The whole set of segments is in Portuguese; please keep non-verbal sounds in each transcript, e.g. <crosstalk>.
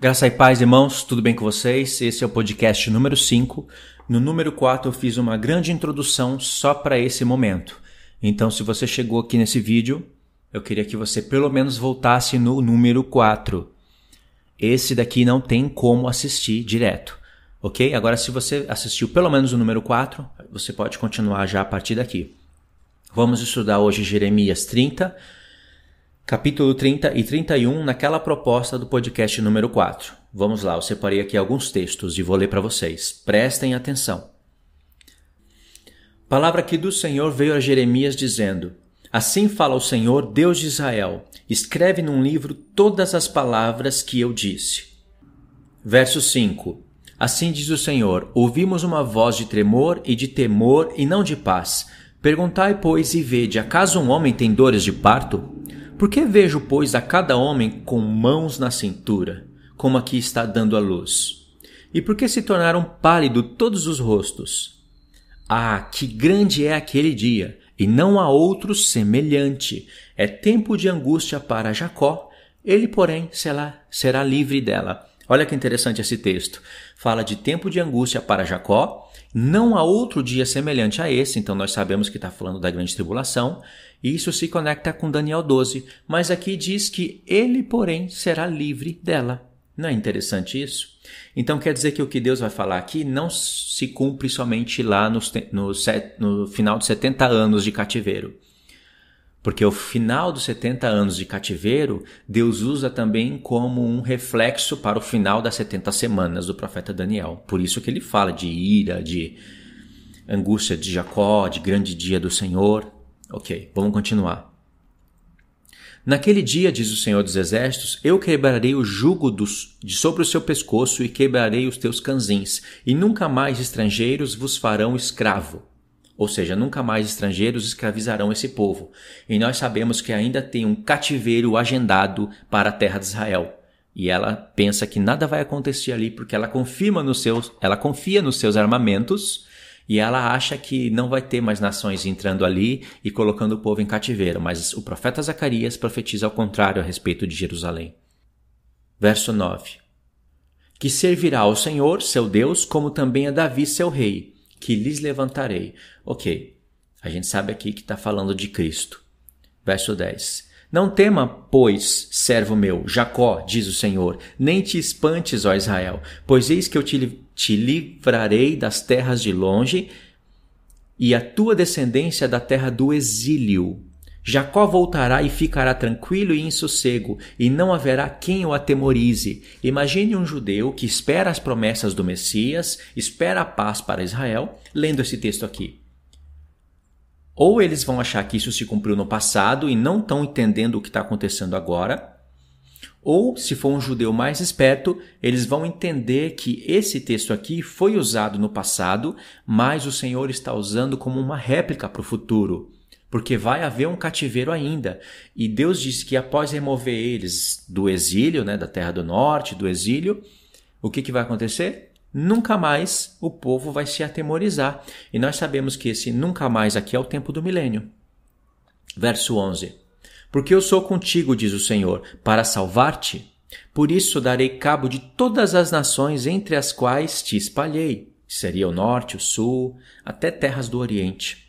Graça e paz, irmãos, tudo bem com vocês? Esse é o podcast número 5. No número 4 eu fiz uma grande introdução só para esse momento. Então, se você chegou aqui nesse vídeo, eu queria que você pelo menos voltasse no número 4. Esse daqui não tem como assistir direto, ok? Agora, se você assistiu pelo menos o número 4, você pode continuar já a partir daqui. Vamos estudar hoje Jeremias 30, capítulo 30 e 31, naquela proposta do podcast número 4. Vamos lá, eu separei aqui alguns textos e vou ler para vocês. Prestem atenção. Palavra aqui do Senhor veio a Jeremias dizendo: Assim fala o Senhor, Deus de Israel: escreve num livro todas as palavras que eu disse. Verso 5: Assim diz o Senhor: Ouvimos uma voz de tremor e de temor e não de paz. Perguntai, pois, e vede: acaso um homem tem dores de parto? Por que vejo, pois, a cada homem com mãos na cintura, como aqui está dando a luz? E por que se tornaram pálidos todos os rostos? Ah, que grande é aquele dia, e não há outro semelhante. É tempo de angústia para Jacó, ele, porém, será, livre dela. Olha que interessante esse texto. Fala de tempo de angústia para Jacó, não há outro dia semelhante a esse, então nós sabemos que está falando da grande tribulação, isso se conecta com Daniel 12, mas aqui diz que ele, porém, será livre dela. Não é interessante isso? Então quer dizer que o que Deus vai falar aqui não se cumpre somente lá no, no, no final de 70 anos de cativeiro. Porque o final dos 70 anos de cativeiro, Deus usa também como um reflexo para o final das 70 semanas do profeta Daniel. Por isso que ele fala de ira, de angústia de Jacó, de grande dia do Senhor. Ok, vamos continuar. Naquele dia, diz o Senhor dos Exércitos, eu quebrarei o jugo dos, de sobre o seu pescoço e quebrarei os teus canzins, e nunca mais estrangeiros vos farão escravo. Ou seja, nunca mais estrangeiros escravizarão esse povo. E nós sabemos que ainda tem um cativeiro agendado para a terra de Israel. E ela pensa que nada vai acontecer ali porque ela confirma nos seus, ela confia nos seus armamentos e ela acha que não vai ter mais nações entrando ali e colocando o povo em cativeiro, mas o profeta Zacarias profetiza ao contrário a respeito de Jerusalém. Verso 9: Que servirá ao Senhor, seu Deus, como também a Davi, seu rei, que lhes levantarei. Ok, a gente sabe aqui que está falando de Cristo. Verso 10: não tema, pois, servo meu, Jacó, diz o Senhor, nem te espantes, ó Israel, pois eis que eu te, te livrarei das terras de longe e a tua descendência da terra do exílio. Jacó voltará e ficará tranquilo e em sossego, e não haverá quem o atemorize. Imagine um judeu que espera as promessas do Messias, espera a paz para Israel, lendo esse texto aqui. Ou eles vão achar que isso se cumpriu no passado e não estão entendendo o que está acontecendo agora, ou, se for um judeu mais esperto, eles vão entender que esse texto aqui foi usado no passado, mas o Senhor está usando como uma réplica para o futuro, porque vai haver um cativeiro ainda. E Deus disse que após remover eles do exílio, né, da terra do norte, do exílio, o que, que vai acontecer? nunca mais o povo vai se atemorizar. E nós sabemos que esse nunca mais aqui é o tempo do milênio. Verso 11: Porque eu sou contigo, diz o Senhor, para salvar-te. Por isso darei cabo de todas as nações entre as quais te espalhei. Seria o norte, o sul, até terras do oriente.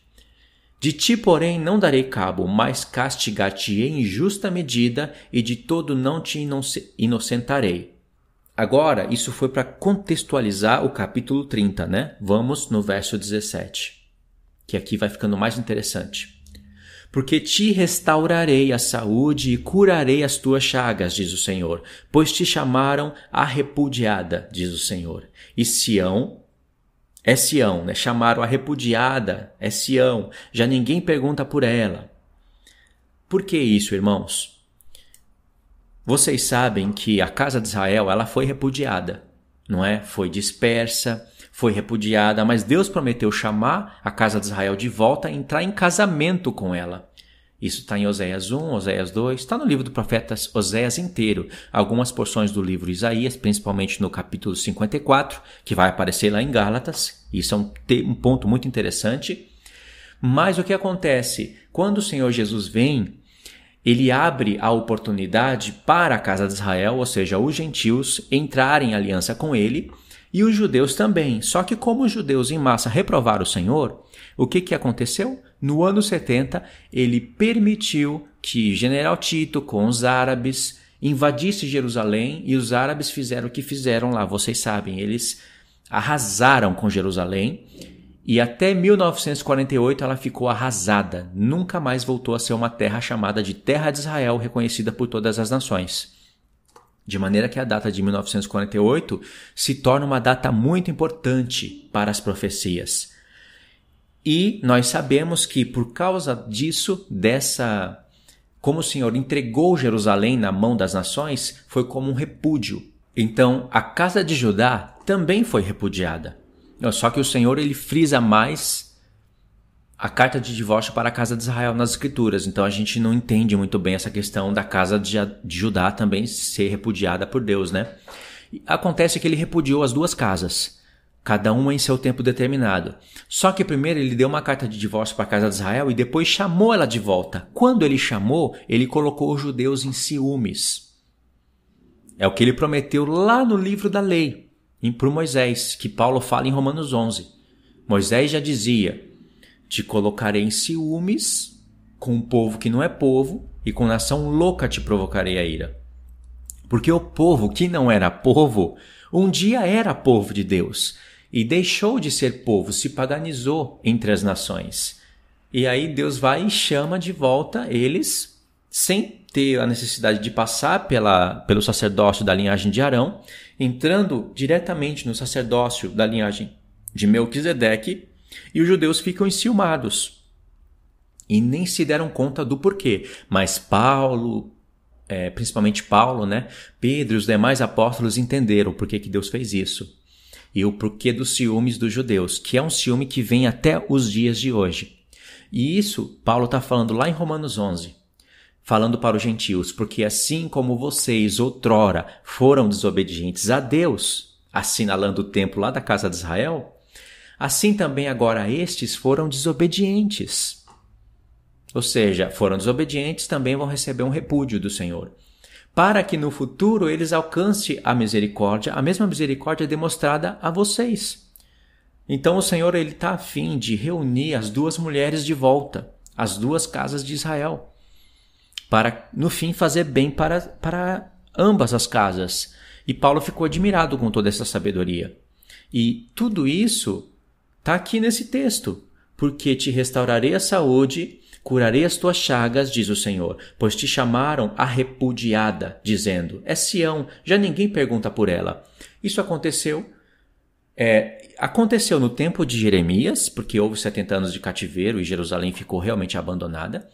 De ti, porém, não darei cabo, mas castigar-te-ei em justa medida, e de todo não te inocentarei. Agora, isso foi para contextualizar o capítulo 30, né? Vamos no verso 17, que aqui vai ficando mais interessante. Porque te restaurarei a saúde e curarei as tuas chagas, diz o Senhor, pois te chamaram a repudiada, diz o Senhor. E Sião é Sião, né? Chamaram a repudiada, é Sião. Já ninguém pergunta por ela. Por que isso, irmãos? Vocês sabem que a casa de Israel ela foi repudiada, não é? Foi dispersa, foi repudiada, mas Deus prometeu chamar a casa de Israel de volta e entrar em casamento com ela. Isso está em Oséias 1, Oséias 2, está no livro do profeta Oséias inteiro. Algumas porções do livro Isaías, principalmente no capítulo 54, que vai aparecer lá em Gálatas. Isso é um, um ponto muito interessante. Mas o que acontece? Quando o Senhor Jesus vem, ele abre a oportunidade para a casa de Israel, ou seja, os gentios, entrarem em aliança com ele e os judeus também. Só que, como os judeus em massa reprovaram o Senhor, o que, que aconteceu? No ano 70, ele permitiu que General Tito, com os árabes, invadisse Jerusalém e os árabes fizeram o que fizeram lá, vocês sabem, eles arrasaram com Jerusalém e até 1948 ela ficou arrasada, nunca mais voltou a ser uma terra chamada de Terra de Israel, reconhecida por todas as nações. De maneira que a data de 1948 se torna uma data muito importante para as profecias. E nós sabemos que por causa disso, dessa como o Senhor entregou Jerusalém na mão das nações, foi como um repúdio. Então, a casa de Judá também foi repudiada. Só que o Senhor ele frisa mais a carta de divórcio para a casa de Israel nas escrituras. Então a gente não entende muito bem essa questão da casa de, Judá também ser repudiada por Deus, né? Acontece que ele repudiou as duas casas, cada uma em seu tempo determinado. Só que primeiro ele deu uma carta de divórcio para a casa de Israel e depois chamou ela de volta. Quando ele chamou, ele colocou os judeus em ciúmes. É o que ele prometeu lá no livro da lei para Moisés, que Paulo fala em Romanos 11. Moisés já dizia: Te colocarei em ciúmes com um povo que não é povo, e com nação louca te provocarei a ira. Porque o povo que não era povo, um dia era povo de Deus, e deixou de ser povo, se paganizou entre as nações. E aí Deus vai e chama de volta eles, sem ter a necessidade de passar pela, pelo sacerdócio da linhagem de Arão, entrando diretamente no sacerdócio da linhagem de Melquisedeque, e os judeus ficam enciumados. E nem se deram conta do porquê. Mas Paulo, é, principalmente Paulo, né? Pedro e os demais apóstolos entenderam por que, que Deus fez isso. E o porquê dos ciúmes dos judeus, que é um ciúme que vem até os dias de hoje. E isso Paulo está falando lá em Romanos 11 falando para os gentios, porque assim como vocês outrora foram desobedientes a Deus, assinalando o templo lá da casa de Israel, assim também agora estes foram desobedientes. Ou seja, foram desobedientes, também vão receber um repúdio do Senhor. Para que no futuro eles alcancem a misericórdia, a mesma misericórdia demonstrada a vocês. Então o Senhor ele está a fim de reunir as duas mulheres de volta, as duas casas de Israel para no fim fazer bem para, para ambas as casas. E Paulo ficou admirado com toda essa sabedoria. E tudo isso está aqui nesse texto. Porque te restaurarei a saúde, curarei as tuas chagas, diz o Senhor, pois te chamaram a repudiada, dizendo: É Sião, já ninguém pergunta por ela. Isso aconteceu. É, aconteceu no tempo de Jeremias, porque houve 70 anos de cativeiro e Jerusalém ficou realmente abandonada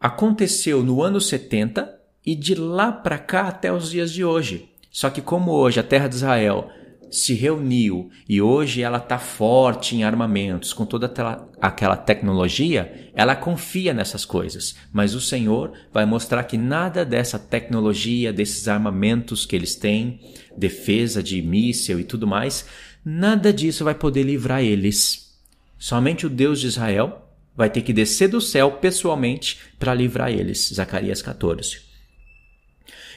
aconteceu no ano 70 e de lá para cá até os dias de hoje. Só que como hoje a terra de Israel se reuniu e hoje ela está forte em armamentos, com toda aquela tecnologia, ela confia nessas coisas. Mas o Senhor vai mostrar que nada dessa tecnologia, desses armamentos que eles têm, defesa de míssil e tudo mais, nada disso vai poder livrar eles. Somente o Deus de Israel vai ter que descer do céu pessoalmente para livrar eles. Zacarias 14.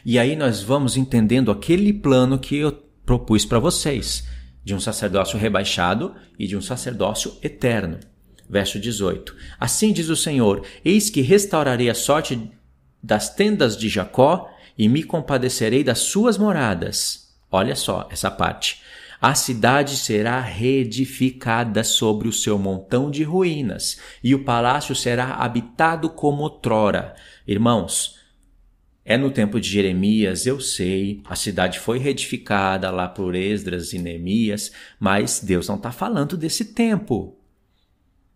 E aí nós vamos entendendo aquele plano que eu propus para vocês, de um sacerdócio rebaixado e de um sacerdócio eterno. Verso 18. Assim diz o Senhor: Eis que restaurarei a sorte das tendas de Jacó e me compadecerei das suas moradas. Olha só essa parte. A cidade será reedificada sobre o seu montão de ruínas, e o palácio será habitado como outrora. Irmãos, é no tempo de Jeremias, eu sei, a cidade foi reedificada lá por Esdras e Neemias, mas Deus não está falando desse tempo.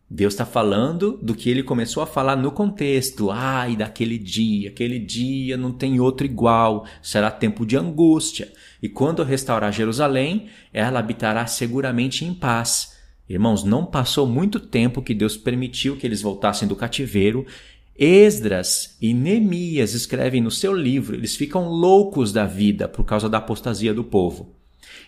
Deus está falando do que ele começou a falar no contexto. Ai, daquele dia, aquele dia não tem outro igual, será tempo de angústia. E quando restaurar Jerusalém, ela habitará seguramente em paz. Irmãos, não passou muito tempo que Deus permitiu que eles voltassem do cativeiro. Esdras e Neemias escrevem no seu livro, eles ficam loucos da vida por causa da apostasia do povo.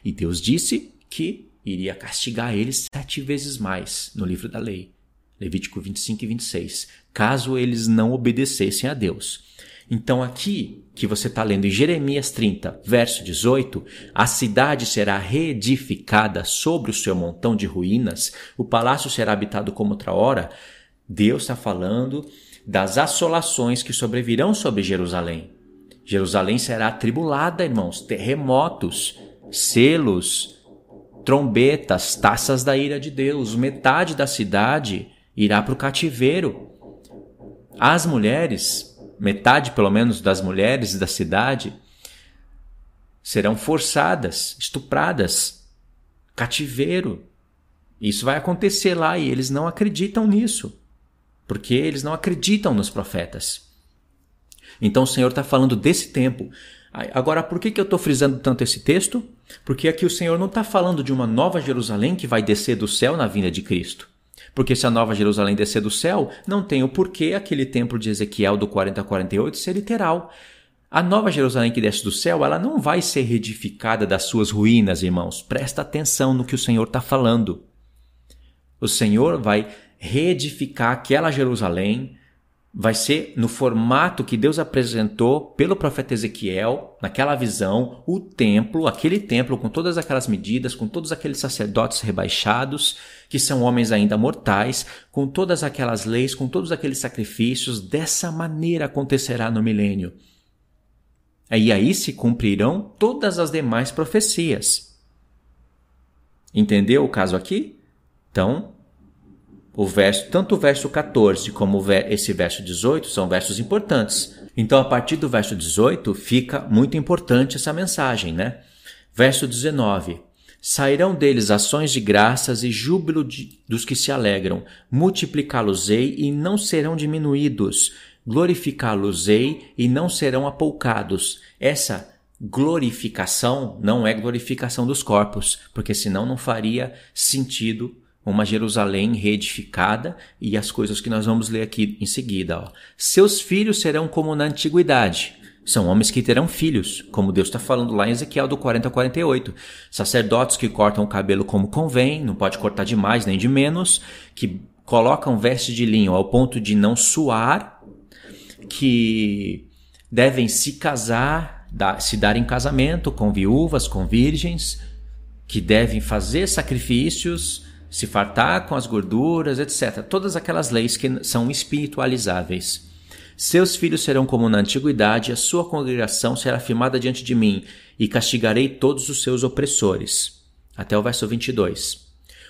E Deus disse que iria castigar eles sete vezes mais no livro da lei. Levítico 25 e 26. Caso eles não obedecessem a Deus. Então, aqui que você está lendo em Jeremias 30, verso 18, a cidade será reedificada sobre o seu montão de ruínas, o palácio será habitado como outra hora. Deus está falando das assolações que sobrevirão sobre Jerusalém. Jerusalém será atribulada, irmãos, terremotos, selos, trombetas, taças da ira de Deus. Metade da cidade irá para o cativeiro. As mulheres, metade pelo menos das mulheres da cidade, serão forçadas, estupradas, cativeiro. Isso vai acontecer lá e eles não acreditam nisso, porque eles não acreditam nos profetas. Então o Senhor está falando desse tempo. Agora, por que, que eu estou frisando tanto esse texto? Porque aqui o Senhor não está falando de uma nova Jerusalém que vai descer do céu na vinda de Cristo. Porque se a nova Jerusalém descer do céu, não tem o porquê aquele templo de Ezequiel do 40 a 48 ser literal. A nova Jerusalém que desce do céu, ela não vai ser reedificada das suas ruínas, irmãos. Presta atenção no que o Senhor está falando. O Senhor vai reedificar aquela Jerusalém vai ser no formato que Deus apresentou pelo profeta Ezequiel, naquela visão, o templo, aquele templo com todas aquelas medidas, com todos aqueles sacerdotes rebaixados, que são homens ainda mortais, com todas aquelas leis, com todos aqueles sacrifícios, dessa maneira acontecerá no milênio. E aí se cumprirão todas as demais profecias. Entendeu o caso aqui? Então, o verso, tanto o verso 14 como esse verso 18 são versos importantes. Então, a partir do verso 18, fica muito importante essa mensagem, né? Verso 19: Sairão deles ações de graças e júbilo de, dos que se alegram, multiplicá-los-ei e não serão diminuídos, glorificá-los-ei e não serão apoucados. Essa glorificação não é glorificação dos corpos, porque senão não faria sentido uma Jerusalém reedificada e as coisas que nós vamos ler aqui em seguida. Ó. Seus filhos serão como na antiguidade. São homens que terão filhos, como Deus está falando lá em Ezequiel do 40 a 48. Sacerdotes que cortam o cabelo como convém, não pode cortar de mais nem de menos, que colocam veste de linho ao ponto de não suar, que devem se casar, se dar em casamento com viúvas, com virgens, que devem fazer sacrifícios, se fartar com as gorduras, etc. Todas aquelas leis que são espiritualizáveis. Seus filhos serão como na antiguidade, a sua congregação será firmada diante de mim, e castigarei todos os seus opressores. Até o verso 22.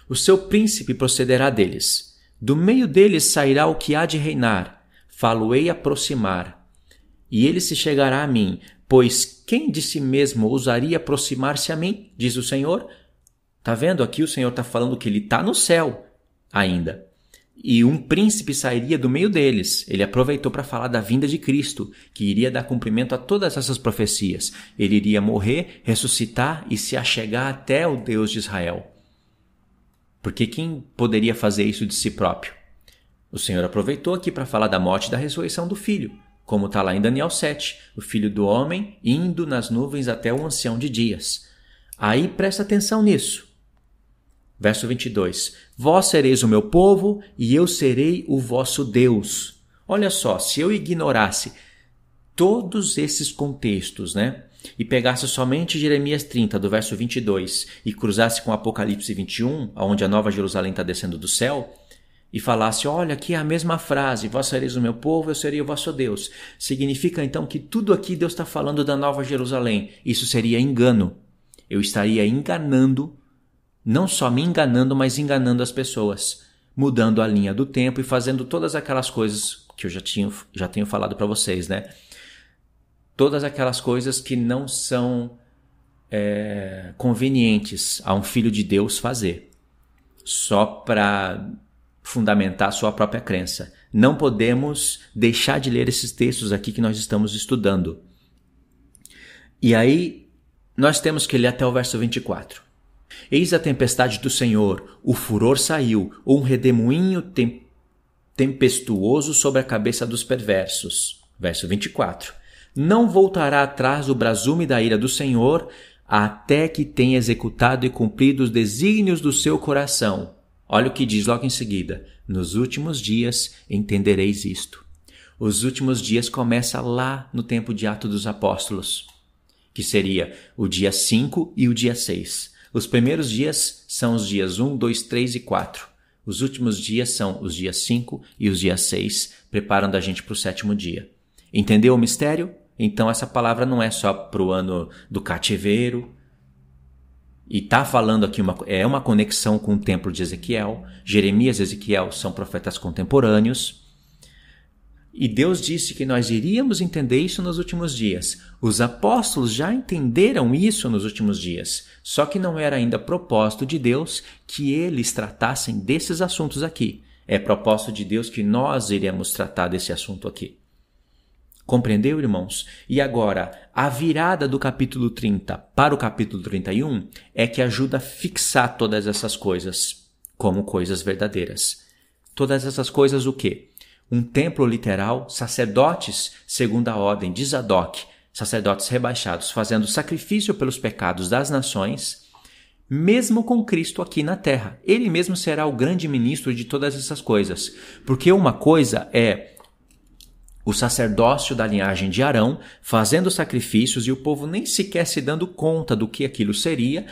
O seu príncipe procederá deles. Do meio deles sairá o que há de reinar. Falo-ei aproximar. E ele se chegará a mim, pois quem de si mesmo ousaria aproximar-se a mim, diz o Senhor? Tá vendo? Aqui o Senhor está falando que ele está no céu ainda. E um príncipe sairia do meio deles. Ele aproveitou para falar da vinda de Cristo, que iria dar cumprimento a todas essas profecias. Ele iria morrer, ressuscitar e se achegar até o Deus de Israel. Porque quem poderia fazer isso de si próprio? O Senhor aproveitou aqui para falar da morte e da ressurreição do filho, como está lá em Daniel 7, o filho do homem indo nas nuvens até o ancião de dias. Aí presta atenção nisso. Verso 22: Vós sereis o meu povo e eu serei o vosso Deus. Olha só, se eu ignorasse todos esses contextos, né? E pegasse somente Jeremias 30, do verso 22, e cruzasse com Apocalipse 21, onde a nova Jerusalém está descendo do céu, e falasse: Olha, aqui é a mesma frase, vós sereis o meu povo, eu serei o vosso Deus. Significa então que tudo aqui Deus está falando da nova Jerusalém. Isso seria engano. Eu estaria enganando não só me enganando, mas enganando as pessoas, mudando a linha do tempo e fazendo todas aquelas coisas que eu já, tinha, já tenho falado para vocês, né? Todas aquelas coisas que não são é, convenientes a um filho de Deus fazer, só para fundamentar a sua própria crença. Não podemos deixar de ler esses textos aqui que nós estamos estudando. E aí, nós temos que ler até o verso 24. Eis a tempestade do Senhor, o furor saiu, um redemoinho tem tempestuoso sobre a cabeça dos perversos. Verso 24. Não voltará atrás o brasume da ira do Senhor, até que tenha executado e cumprido os desígnios do seu coração. Olha o que diz logo em seguida: Nos últimos dias entendereis isto. Os últimos dias começa lá no tempo de Atos dos Apóstolos, que seria o dia 5 e o dia 6. Os primeiros dias são os dias 1, 2, 3 e 4. Os últimos dias são os dias 5 e os dias 6, preparando a gente para o sétimo dia. Entendeu o mistério? Então essa palavra não é só para o ano do cativeiro. E tá falando aqui uma é uma conexão com o templo de Ezequiel. Jeremias e Ezequiel são profetas contemporâneos. E Deus disse que nós iríamos entender isso nos últimos dias. Os apóstolos já entenderam isso nos últimos dias, só que não era ainda propósito de Deus que eles tratassem desses assuntos aqui. É propósito de Deus que nós iremos tratar desse assunto aqui. Compreendeu, irmãos? E agora, a virada do capítulo 30 para o capítulo 31 é que ajuda a fixar todas essas coisas como coisas verdadeiras. Todas essas coisas o quê? Um templo literal, sacerdotes segundo a ordem de Zadok, sacerdotes rebaixados, fazendo sacrifício pelos pecados das nações, mesmo com Cristo aqui na terra. Ele mesmo será o grande ministro de todas essas coisas. Porque uma coisa é o sacerdócio da linhagem de Arão, fazendo sacrifícios e o povo nem sequer se dando conta do que aquilo seria,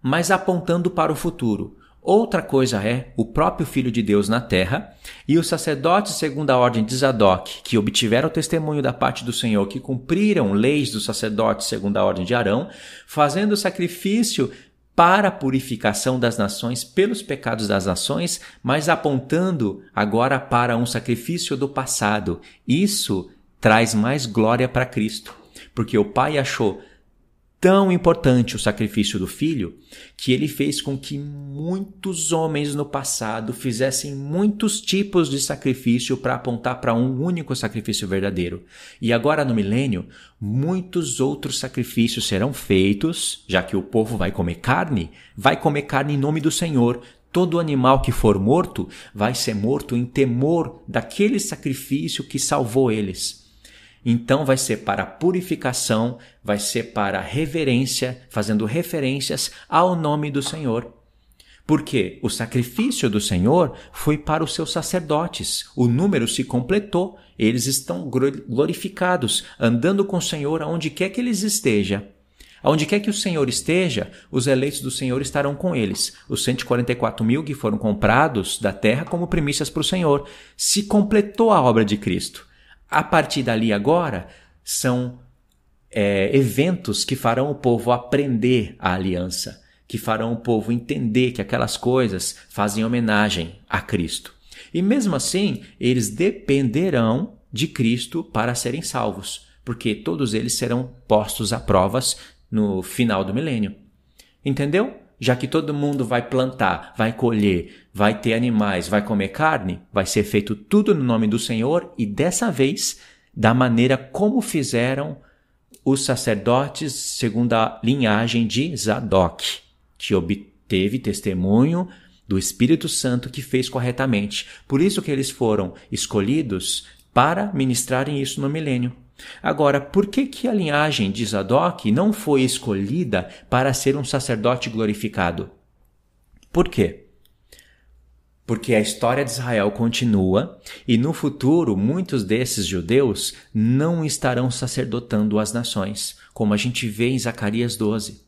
mas apontando para o futuro. Outra coisa é o próprio Filho de Deus na terra e os sacerdotes segundo a ordem de Zadok, que obtiveram o testemunho da parte do Senhor, que cumpriram leis dos sacerdotes segundo a ordem de Arão, fazendo sacrifício para a purificação das nações pelos pecados das nações, mas apontando agora para um sacrifício do passado. Isso traz mais glória para Cristo, porque o Pai achou tão importante o sacrifício do filho que ele fez com que muitos homens no passado fizessem muitos tipos de sacrifício para apontar para um único sacrifício verdadeiro. E agora no milênio, muitos outros sacrifícios serão feitos, já que o povo vai comer carne, vai comer carne em nome do Senhor. Todo animal que for morto vai ser morto em temor daquele sacrifício que salvou eles. Então vai ser para purificação, vai ser para reverência, fazendo referências ao nome do Senhor. Porque o sacrifício do Senhor foi para os seus sacerdotes. O número se completou. Eles estão glorificados, andando com o Senhor aonde quer que eles estejam. Aonde quer que o Senhor esteja, os eleitos do Senhor estarão com eles. Os 144 mil que foram comprados da terra como primícias para o Senhor. Se completou a obra de Cristo. A partir dali agora, são é, eventos que farão o povo aprender a aliança, que farão o povo entender que aquelas coisas fazem homenagem a Cristo. E mesmo assim, eles dependerão de Cristo para serem salvos, porque todos eles serão postos a provas no final do milênio. Entendeu? Já que todo mundo vai plantar, vai colher, vai ter animais, vai comer carne, vai ser feito tudo no nome do Senhor e dessa vez da maneira como fizeram os sacerdotes segundo a linhagem de Zadok, que obteve testemunho do Espírito Santo que fez corretamente. Por isso que eles foram escolhidos para ministrarem isso no milênio. Agora, por que, que a linhagem de Zadok não foi escolhida para ser um sacerdote glorificado? Por quê? Porque a história de Israel continua e no futuro muitos desses judeus não estarão sacerdotando as nações, como a gente vê em Zacarias 12.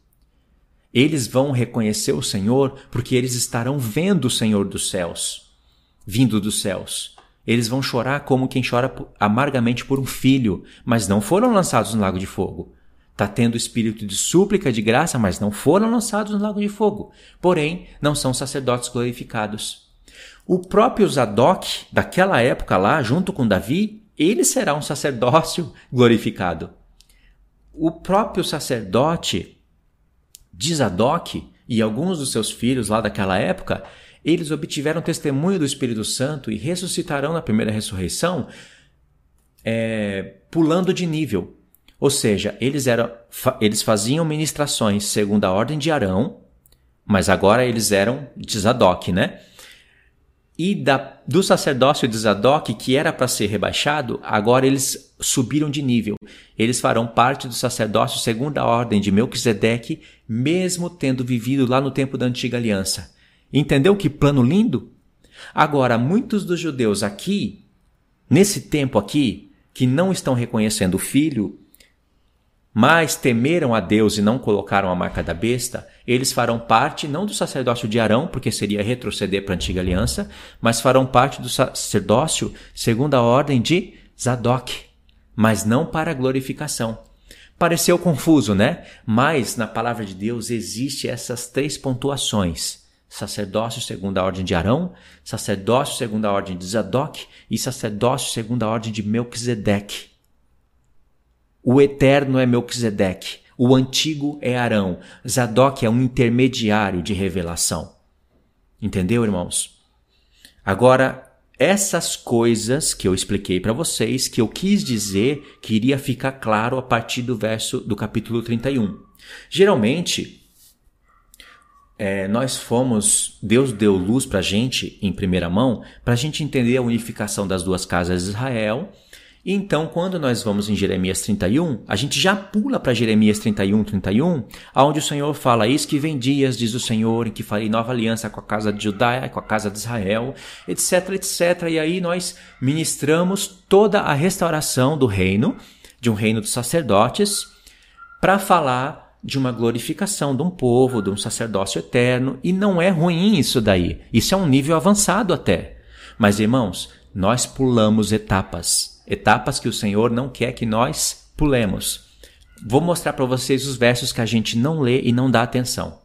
Eles vão reconhecer o Senhor porque eles estarão vendo o Senhor dos céus, vindo dos céus. Eles vão chorar como quem chora amargamente por um filho, mas não foram lançados no lago de fogo. Está tendo espírito de súplica, de graça, mas não foram lançados no lago de fogo. Porém, não são sacerdotes glorificados. O próprio Zadok, daquela época lá, junto com Davi, ele será um sacerdócio <laughs> glorificado. O próprio sacerdote de Zadok e alguns dos seus filhos lá daquela época, eles obtiveram testemunho do Espírito Santo e ressuscitarão na primeira ressurreição é, pulando de nível. Ou seja, eles, eram, eles faziam ministrações segundo a ordem de Arão, mas agora eles eram de Zadok, né? E da, do sacerdócio de Zadok, que era para ser rebaixado, agora eles subiram de nível. Eles farão parte do sacerdócio segundo a ordem de Melquisedeque, mesmo tendo vivido lá no tempo da antiga aliança. Entendeu que plano lindo? Agora, muitos dos judeus aqui, nesse tempo aqui, que não estão reconhecendo o filho, mas temeram a Deus e não colocaram a marca da besta, eles farão parte não do sacerdócio de Arão, porque seria retroceder para a antiga aliança, mas farão parte do sacerdócio segundo a ordem de Zadok, mas não para glorificação. Pareceu confuso, né? Mas na palavra de Deus existe essas três pontuações: sacerdócio segundo a ordem de Arão, sacerdócio segundo a ordem de Zadok e sacerdócio segundo a ordem de Melquisedeque. O eterno é Melquisedeque, o antigo é Arão, Zadok é um intermediário de revelação. Entendeu, irmãos? Agora, essas coisas que eu expliquei para vocês, que eu quis dizer que iria ficar claro a partir do verso do capítulo 31. Geralmente, é, nós fomos, Deus deu luz para a gente em primeira mão, para a gente entender a unificação das duas casas de Israel e então, quando nós vamos em Jeremias 31, a gente já pula para Jeremias 31, 31, onde o Senhor fala: Eis que vem dias, diz o Senhor, em que farei nova aliança com a casa de Judá, com a casa de Israel, etc, etc. E aí nós ministramos toda a restauração do reino, de um reino dos sacerdotes, para falar de uma glorificação de um povo, de um sacerdócio eterno. E não é ruim isso daí. Isso é um nível avançado até. Mas, irmãos, nós pulamos etapas etapas que o Senhor não quer que nós pulemos. Vou mostrar para vocês os versos que a gente não lê e não dá atenção.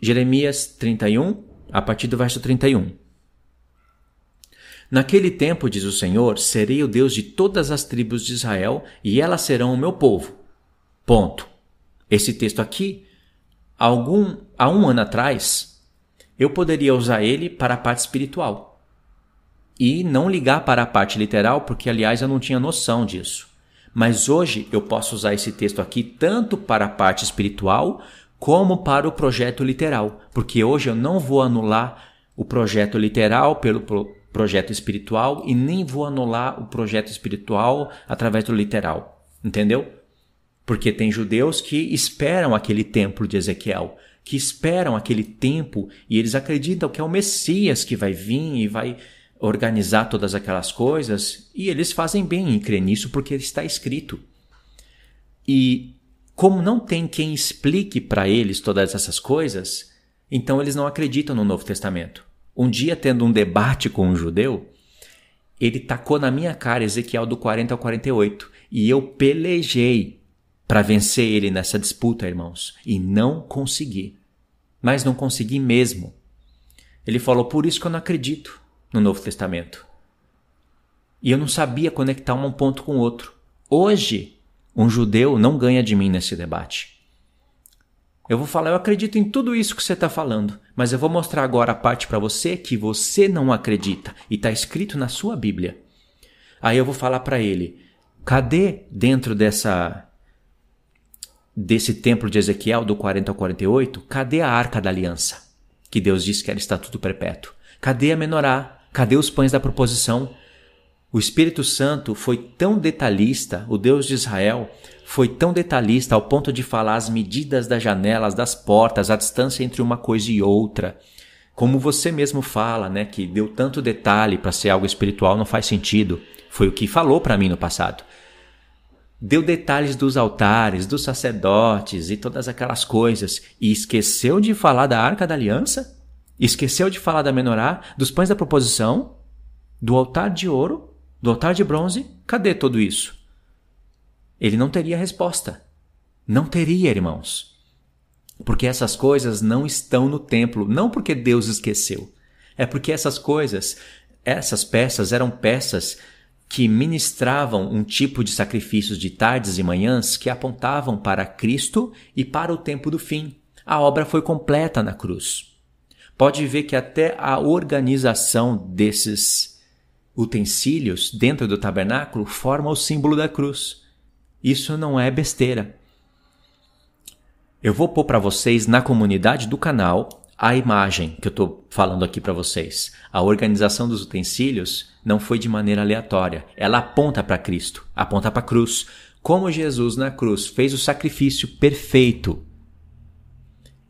Jeremias 31, a partir do verso 31. Naquele tempo, diz o Senhor, serei o Deus de todas as tribos de Israel e elas serão o meu povo. Ponto. Esse texto aqui, algum, há um ano atrás, eu poderia usar ele para a parte espiritual e não ligar para a parte literal, porque aliás eu não tinha noção disso. Mas hoje eu posso usar esse texto aqui tanto para a parte espiritual como para o projeto literal, porque hoje eu não vou anular o projeto literal pelo pro projeto espiritual e nem vou anular o projeto espiritual através do literal. Entendeu? Porque tem judeus que esperam aquele templo de Ezequiel, que esperam aquele tempo e eles acreditam que é o Messias que vai vir e vai organizar todas aquelas coisas e eles fazem bem em crer nisso porque está escrito. E como não tem quem explique para eles todas essas coisas, então eles não acreditam no Novo Testamento. Um dia, tendo um debate com um judeu, ele tacou na minha cara Ezequiel do 40 ao 48 e eu pelejei para vencer ele nessa disputa, irmãos, e não consegui. Mas não consegui mesmo. Ele falou: Por isso que eu não acredito no Novo Testamento. E eu não sabia conectar um ponto com o outro. Hoje, um judeu não ganha de mim nesse debate. Eu vou falar, eu acredito em tudo isso que você está falando, mas eu vou mostrar agora a parte para você que você não acredita e está escrito na sua Bíblia. Aí eu vou falar para ele, cadê dentro dessa desse templo de Ezequiel do 40 ao 48, cadê a arca da aliança? Que Deus disse que era estatuto perpétuo. Cadê a menorá? Cadê os pães da proposição? O Espírito Santo foi tão detalhista, o Deus de Israel foi tão detalhista ao ponto de falar as medidas das janelas, das portas, a distância entre uma coisa e outra. Como você mesmo fala, né, que deu tanto detalhe para ser algo espiritual não faz sentido. Foi o que falou para mim no passado. Deu detalhes dos altares, dos sacerdotes e todas aquelas coisas e esqueceu de falar da Arca da Aliança? Esqueceu de falar da menorá, dos pães da proposição, do altar de ouro, do altar de bronze? Cadê tudo isso? Ele não teria resposta. Não teria, irmãos. Porque essas coisas não estão no templo, não porque Deus esqueceu. É porque essas coisas, essas peças eram peças que ministravam um tipo de sacrifícios de tardes e manhãs que apontavam para Cristo e para o tempo do fim. A obra foi completa na cruz pode ver que até a organização desses utensílios dentro do tabernáculo forma o símbolo da cruz. Isso não é besteira. Eu vou pôr para vocês na comunidade do canal a imagem que eu estou falando aqui para vocês. A organização dos utensílios não foi de maneira aleatória. Ela aponta para Cristo, aponta para a cruz. Como Jesus na cruz fez o sacrifício perfeito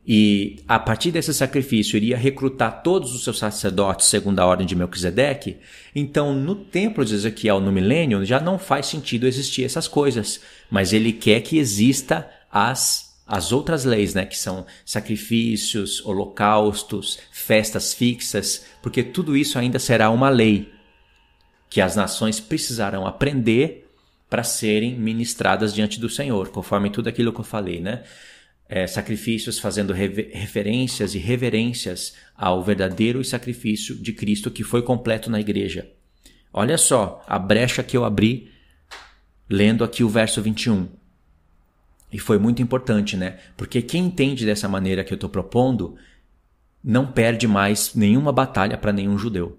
e a partir desse sacrifício iria recrutar todos os seus sacerdotes segundo a ordem de Melquisedeque, então no templo de Ezequiel no milênio já não faz sentido existir essas coisas, mas ele quer que exista as as outras leis, né, que são sacrifícios, holocaustos, festas fixas, porque tudo isso ainda será uma lei que as nações precisarão aprender para serem ministradas diante do Senhor, conforme tudo aquilo que eu falei, né? é, sacrifícios fazendo referências e reverências ao verdadeiro sacrifício de Cristo que foi completo na igreja. Olha só a brecha que eu abri lendo aqui o verso 21. E foi muito importante, né? Porque quem entende dessa maneira que eu estou propondo não perde mais nenhuma batalha para nenhum judeu.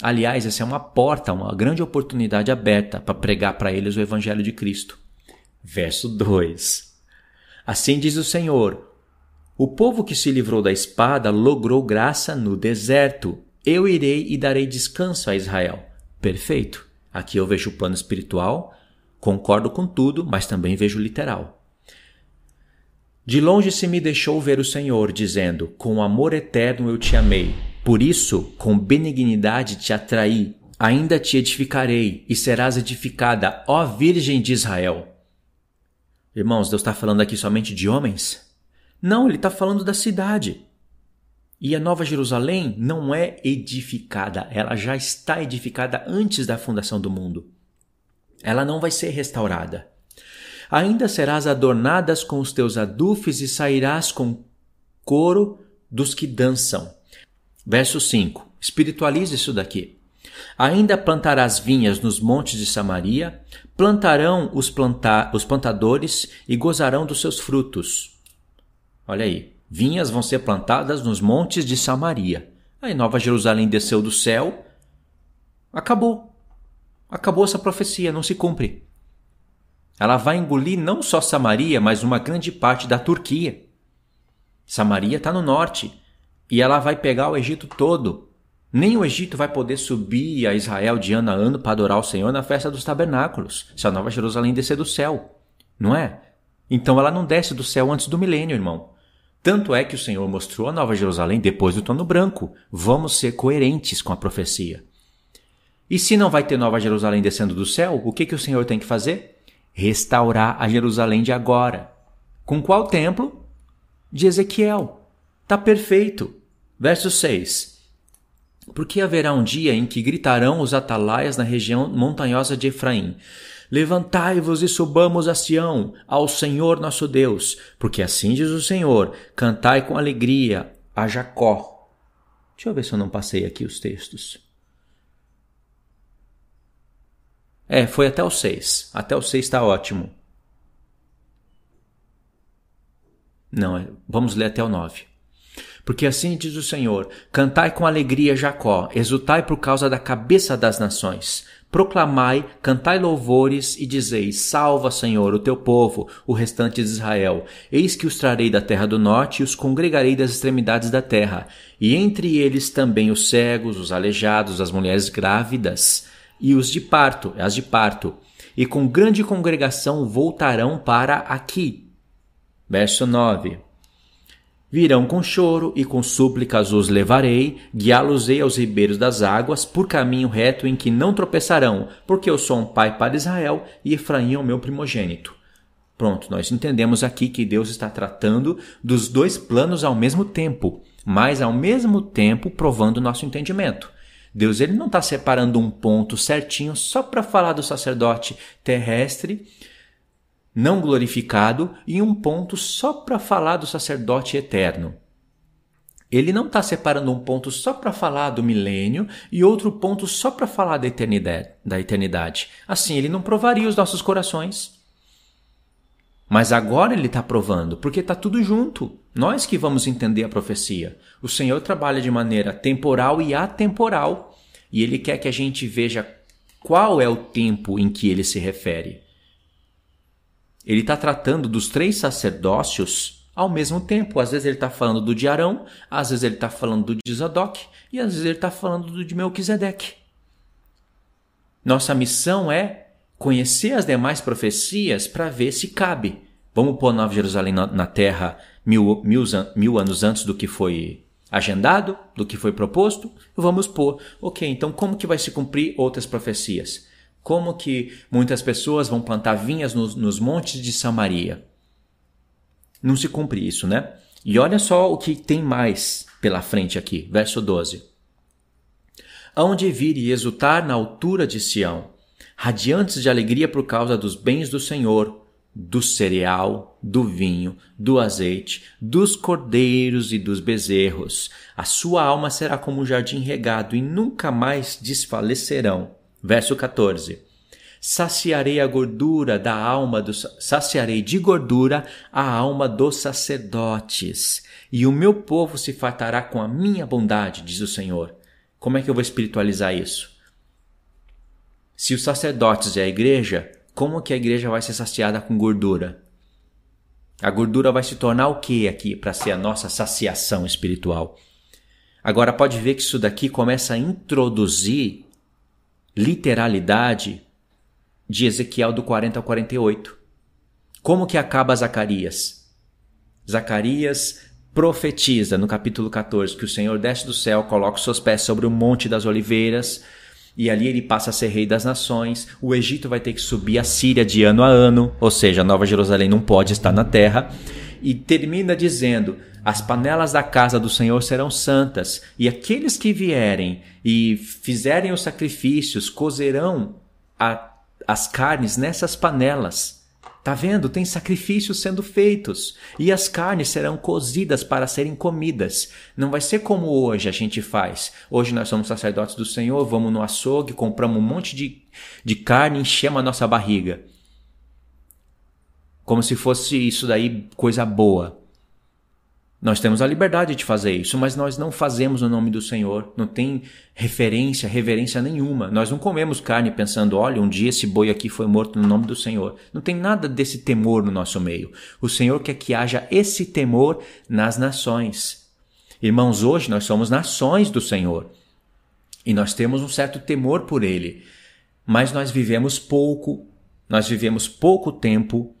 Aliás, essa é uma porta, uma grande oportunidade aberta para pregar para eles o Evangelho de Cristo. Verso 2. Assim diz o Senhor: O povo que se livrou da espada logrou graça no deserto. Eu irei e darei descanso a Israel. Perfeito. Aqui eu vejo o plano espiritual, concordo com tudo, mas também vejo literal. De longe se me deixou ver o Senhor, dizendo: Com amor eterno eu te amei. Por isso, com benignidade te atraí. Ainda te edificarei, e serás edificada, ó Virgem de Israel. Irmãos, Deus está falando aqui somente de homens? Não, ele está falando da cidade. E a Nova Jerusalém não é edificada, ela já está edificada antes da fundação do mundo. Ela não vai ser restaurada. Ainda serás adornadas com os teus adufes e sairás com coro dos que dançam. Verso 5. Espiritualize isso daqui. Ainda plantarás vinhas nos montes de Samaria, plantarão os, planta os plantadores e gozarão dos seus frutos. Olha aí, vinhas vão ser plantadas nos montes de Samaria. Aí Nova Jerusalém desceu do céu. Acabou. Acabou essa profecia, não se cumpre. Ela vai engolir não só Samaria, mas uma grande parte da Turquia. Samaria está no norte e ela vai pegar o Egito todo. Nem o Egito vai poder subir a Israel de ano a ano para adorar o Senhor na festa dos tabernáculos, se a Nova Jerusalém descer do céu. Não é? Então ela não desce do céu antes do milênio, irmão. Tanto é que o Senhor mostrou a Nova Jerusalém depois do trono branco. Vamos ser coerentes com a profecia. E se não vai ter Nova Jerusalém descendo do céu, o que, que o Senhor tem que fazer? Restaurar a Jerusalém de agora. Com qual templo? De Ezequiel. Tá perfeito. Verso 6. Porque haverá um dia em que gritarão os atalaias na região montanhosa de Efraim: Levantai-vos e subamos a Sião, ao Senhor nosso Deus, porque assim diz o Senhor: cantai com alegria a Jacó. Deixa eu ver se eu não passei aqui os textos. É, foi até o 6. Até o 6 está ótimo. Não, é, vamos ler até o 9. Porque assim diz o Senhor: Cantai com alegria, Jacó, exultai por causa da cabeça das nações. Proclamai, cantai louvores e dizei: Salva, Senhor, o teu povo, o restante de Israel. Eis que os trarei da terra do norte e os congregarei das extremidades da terra, e entre eles também os cegos, os aleijados, as mulheres grávidas e os de parto, as de parto. E com grande congregação voltarão para aqui. Verso 9. Virão com choro e com súplicas os levarei, guiá-los-ei aos ribeiros das águas, por caminho reto em que não tropeçarão, porque eu sou um pai para Israel e Efraim é o meu primogênito. Pronto, nós entendemos aqui que Deus está tratando dos dois planos ao mesmo tempo, mas ao mesmo tempo provando nosso entendimento. Deus ele não está separando um ponto certinho só para falar do sacerdote terrestre não glorificado e um ponto só para falar do sacerdote eterno. Ele não está separando um ponto só para falar do milênio e outro ponto só para falar da eternidade, da eternidade. Assim, ele não provaria os nossos corações. Mas agora ele está provando, porque está tudo junto. Nós que vamos entender a profecia. O Senhor trabalha de maneira temporal e atemporal, e ele quer que a gente veja qual é o tempo em que ele se refere. Ele está tratando dos três sacerdócios ao mesmo tempo. Às vezes ele está falando do de Arão, às vezes ele está falando do de Zadok e às vezes ele está falando do de Melquisedeque. Nossa missão é conhecer as demais profecias para ver se cabe. Vamos pôr Nova Jerusalém na, na terra mil, mil, mil anos antes do que foi agendado, do que foi proposto? Vamos pôr. Ok, então como que vai se cumprir outras profecias? Como que muitas pessoas vão plantar vinhas nos, nos montes de Samaria? Não se cumpre isso, né? E olha só o que tem mais pela frente aqui, verso 12. Aonde vir e exultar na altura de Sião, radiantes de alegria por causa dos bens do Senhor, do cereal, do vinho, do azeite, dos cordeiros e dos bezerros. A sua alma será como um jardim regado e nunca mais desfalecerão. Verso 14. Saciarei a gordura da alma dos saciarei de gordura a alma dos sacerdotes, e o meu povo se fartará com a minha bondade, diz o Senhor. Como é que eu vou espiritualizar isso? Se os sacerdotes é a igreja, como que a igreja vai ser saciada com gordura? A gordura vai se tornar o que aqui para ser a nossa saciação espiritual? Agora pode ver que isso daqui começa a introduzir literalidade de Ezequiel do 40 ao 48. Como que acaba Zacarias? Zacarias profetiza no capítulo 14 que o Senhor desce do céu, coloca os seus pés sobre o monte das oliveiras, e ali ele passa a ser rei das nações. O Egito vai ter que subir a Síria de ano a ano, ou seja, Nova Jerusalém não pode estar na terra. E termina dizendo: As panelas da casa do Senhor serão santas, e aqueles que vierem e fizerem os sacrifícios cozerão a, as carnes nessas panelas Tá vendo? Tem sacrifícios sendo feitos e as carnes serão cozidas para serem comidas. Não vai ser como hoje a gente faz. Hoje nós somos sacerdotes do Senhor, vamos no açougue, compramos um monte de, de carne, enchemos a nossa barriga. Como se fosse isso daí coisa boa. Nós temos a liberdade de fazer isso, mas nós não fazemos no nome do Senhor. Não tem referência, reverência nenhuma. Nós não comemos carne pensando, olha, um dia esse boi aqui foi morto no nome do Senhor. Não tem nada desse temor no nosso meio. O Senhor quer que haja esse temor nas nações. Irmãos, hoje nós somos nações do Senhor. E nós temos um certo temor por Ele. Mas nós vivemos pouco, nós vivemos pouco tempo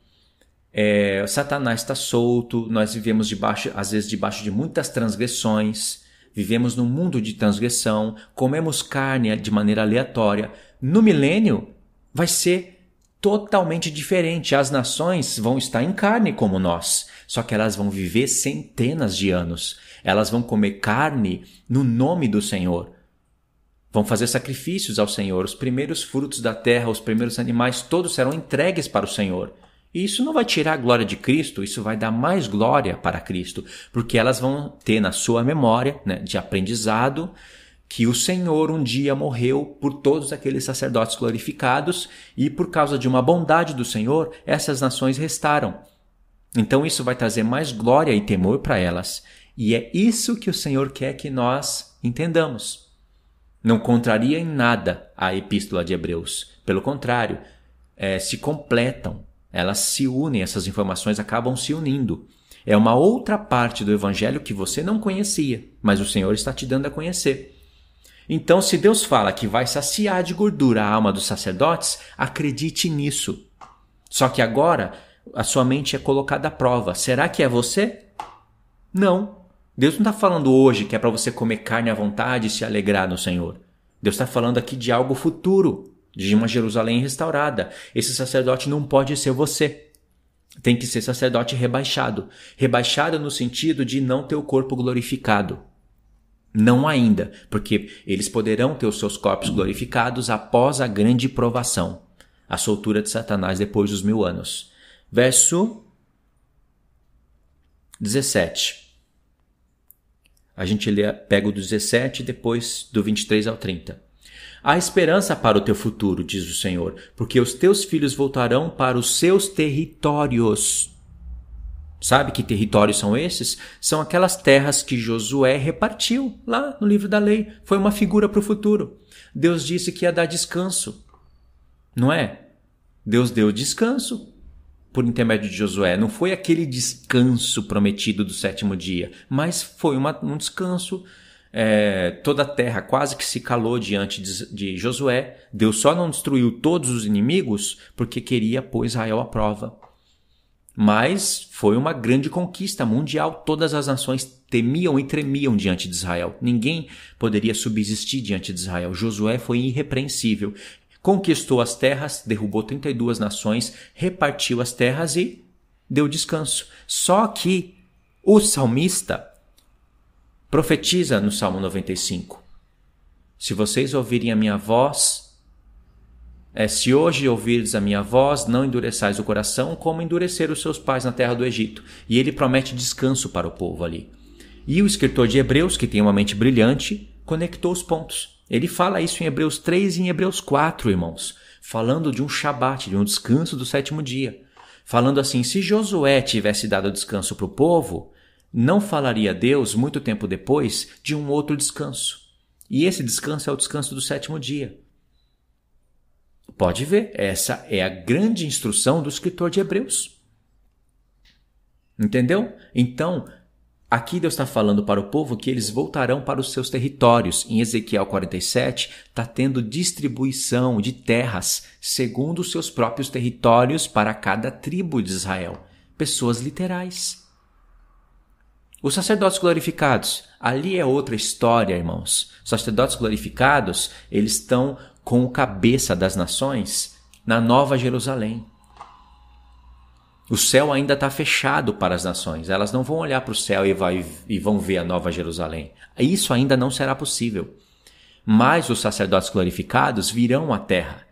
é, Satanás está solto, nós vivemos debaixo, às vezes debaixo de muitas transgressões, vivemos num mundo de transgressão, comemos carne de maneira aleatória. No milênio vai ser totalmente diferente. As nações vão estar em carne como nós, só que elas vão viver centenas de anos. Elas vão comer carne no nome do Senhor. Vão fazer sacrifícios ao Senhor. Os primeiros frutos da terra, os primeiros animais, todos serão entregues para o Senhor. E isso não vai tirar a glória de Cristo, isso vai dar mais glória para Cristo, porque elas vão ter na sua memória né, de aprendizado que o Senhor um dia morreu por todos aqueles sacerdotes glorificados e por causa de uma bondade do Senhor, essas nações restaram. Então isso vai trazer mais glória e temor para elas. E é isso que o Senhor quer que nós entendamos. Não contraria em nada a epístola de Hebreus. Pelo contrário, é, se completam elas se unem, essas informações acabam se unindo. É uma outra parte do evangelho que você não conhecia, mas o Senhor está te dando a conhecer. Então, se Deus fala que vai saciar de gordura a alma dos sacerdotes, acredite nisso. Só que agora a sua mente é colocada à prova. Será que é você? Não. Deus não está falando hoje que é para você comer carne à vontade e se alegrar no Senhor. Deus está falando aqui de algo futuro de uma Jerusalém restaurada. Esse sacerdote não pode ser você. Tem que ser sacerdote rebaixado. Rebaixado no sentido de não ter o corpo glorificado. Não ainda, porque eles poderão ter os seus corpos glorificados após a grande provação, a soltura de Satanás depois dos mil anos. Verso 17. A gente lê, pega o 17 depois do 23 ao 30. Há esperança para o teu futuro, diz o Senhor, porque os teus filhos voltarão para os seus territórios. Sabe que territórios são esses? São aquelas terras que Josué repartiu lá no livro da lei. Foi uma figura para o futuro. Deus disse que ia dar descanso. Não é? Deus deu descanso por intermédio de Josué. Não foi aquele descanso prometido do sétimo dia, mas foi uma, um descanso é, toda a terra quase que se calou diante de, de Josué. Deus só não destruiu todos os inimigos porque queria pôr Israel à prova. Mas foi uma grande conquista mundial. Todas as nações temiam e tremiam diante de Israel. Ninguém poderia subsistir diante de Israel. Josué foi irrepreensível. Conquistou as terras, derrubou 32 nações, repartiu as terras e deu descanso. Só que o salmista profetiza no Salmo 95: Se vocês ouvirem a minha voz, é, se hoje ouvirdes a minha voz, não endureçais o coração, como endureceram os seus pais na terra do Egito. E ele promete descanso para o povo ali. E o escritor de Hebreus, que tem uma mente brilhante, conectou os pontos. Ele fala isso em Hebreus 3 e em Hebreus 4, irmãos, falando de um Shabat, de um descanso do sétimo dia. Falando assim: se Josué tivesse dado descanso para o povo, não falaria Deus, muito tempo depois, de um outro descanso. E esse descanso é o descanso do sétimo dia. Pode ver, essa é a grande instrução do escritor de Hebreus. Entendeu? Então, aqui Deus está falando para o povo que eles voltarão para os seus territórios. Em Ezequiel 47, está tendo distribuição de terras segundo os seus próprios territórios para cada tribo de Israel. Pessoas literais. Os sacerdotes glorificados, ali é outra história, irmãos. Os sacerdotes glorificados, eles estão com o cabeça das nações na Nova Jerusalém. O céu ainda está fechado para as nações. Elas não vão olhar para o céu e, vai, e vão ver a Nova Jerusalém. Isso ainda não será possível. Mas os sacerdotes glorificados virão à terra.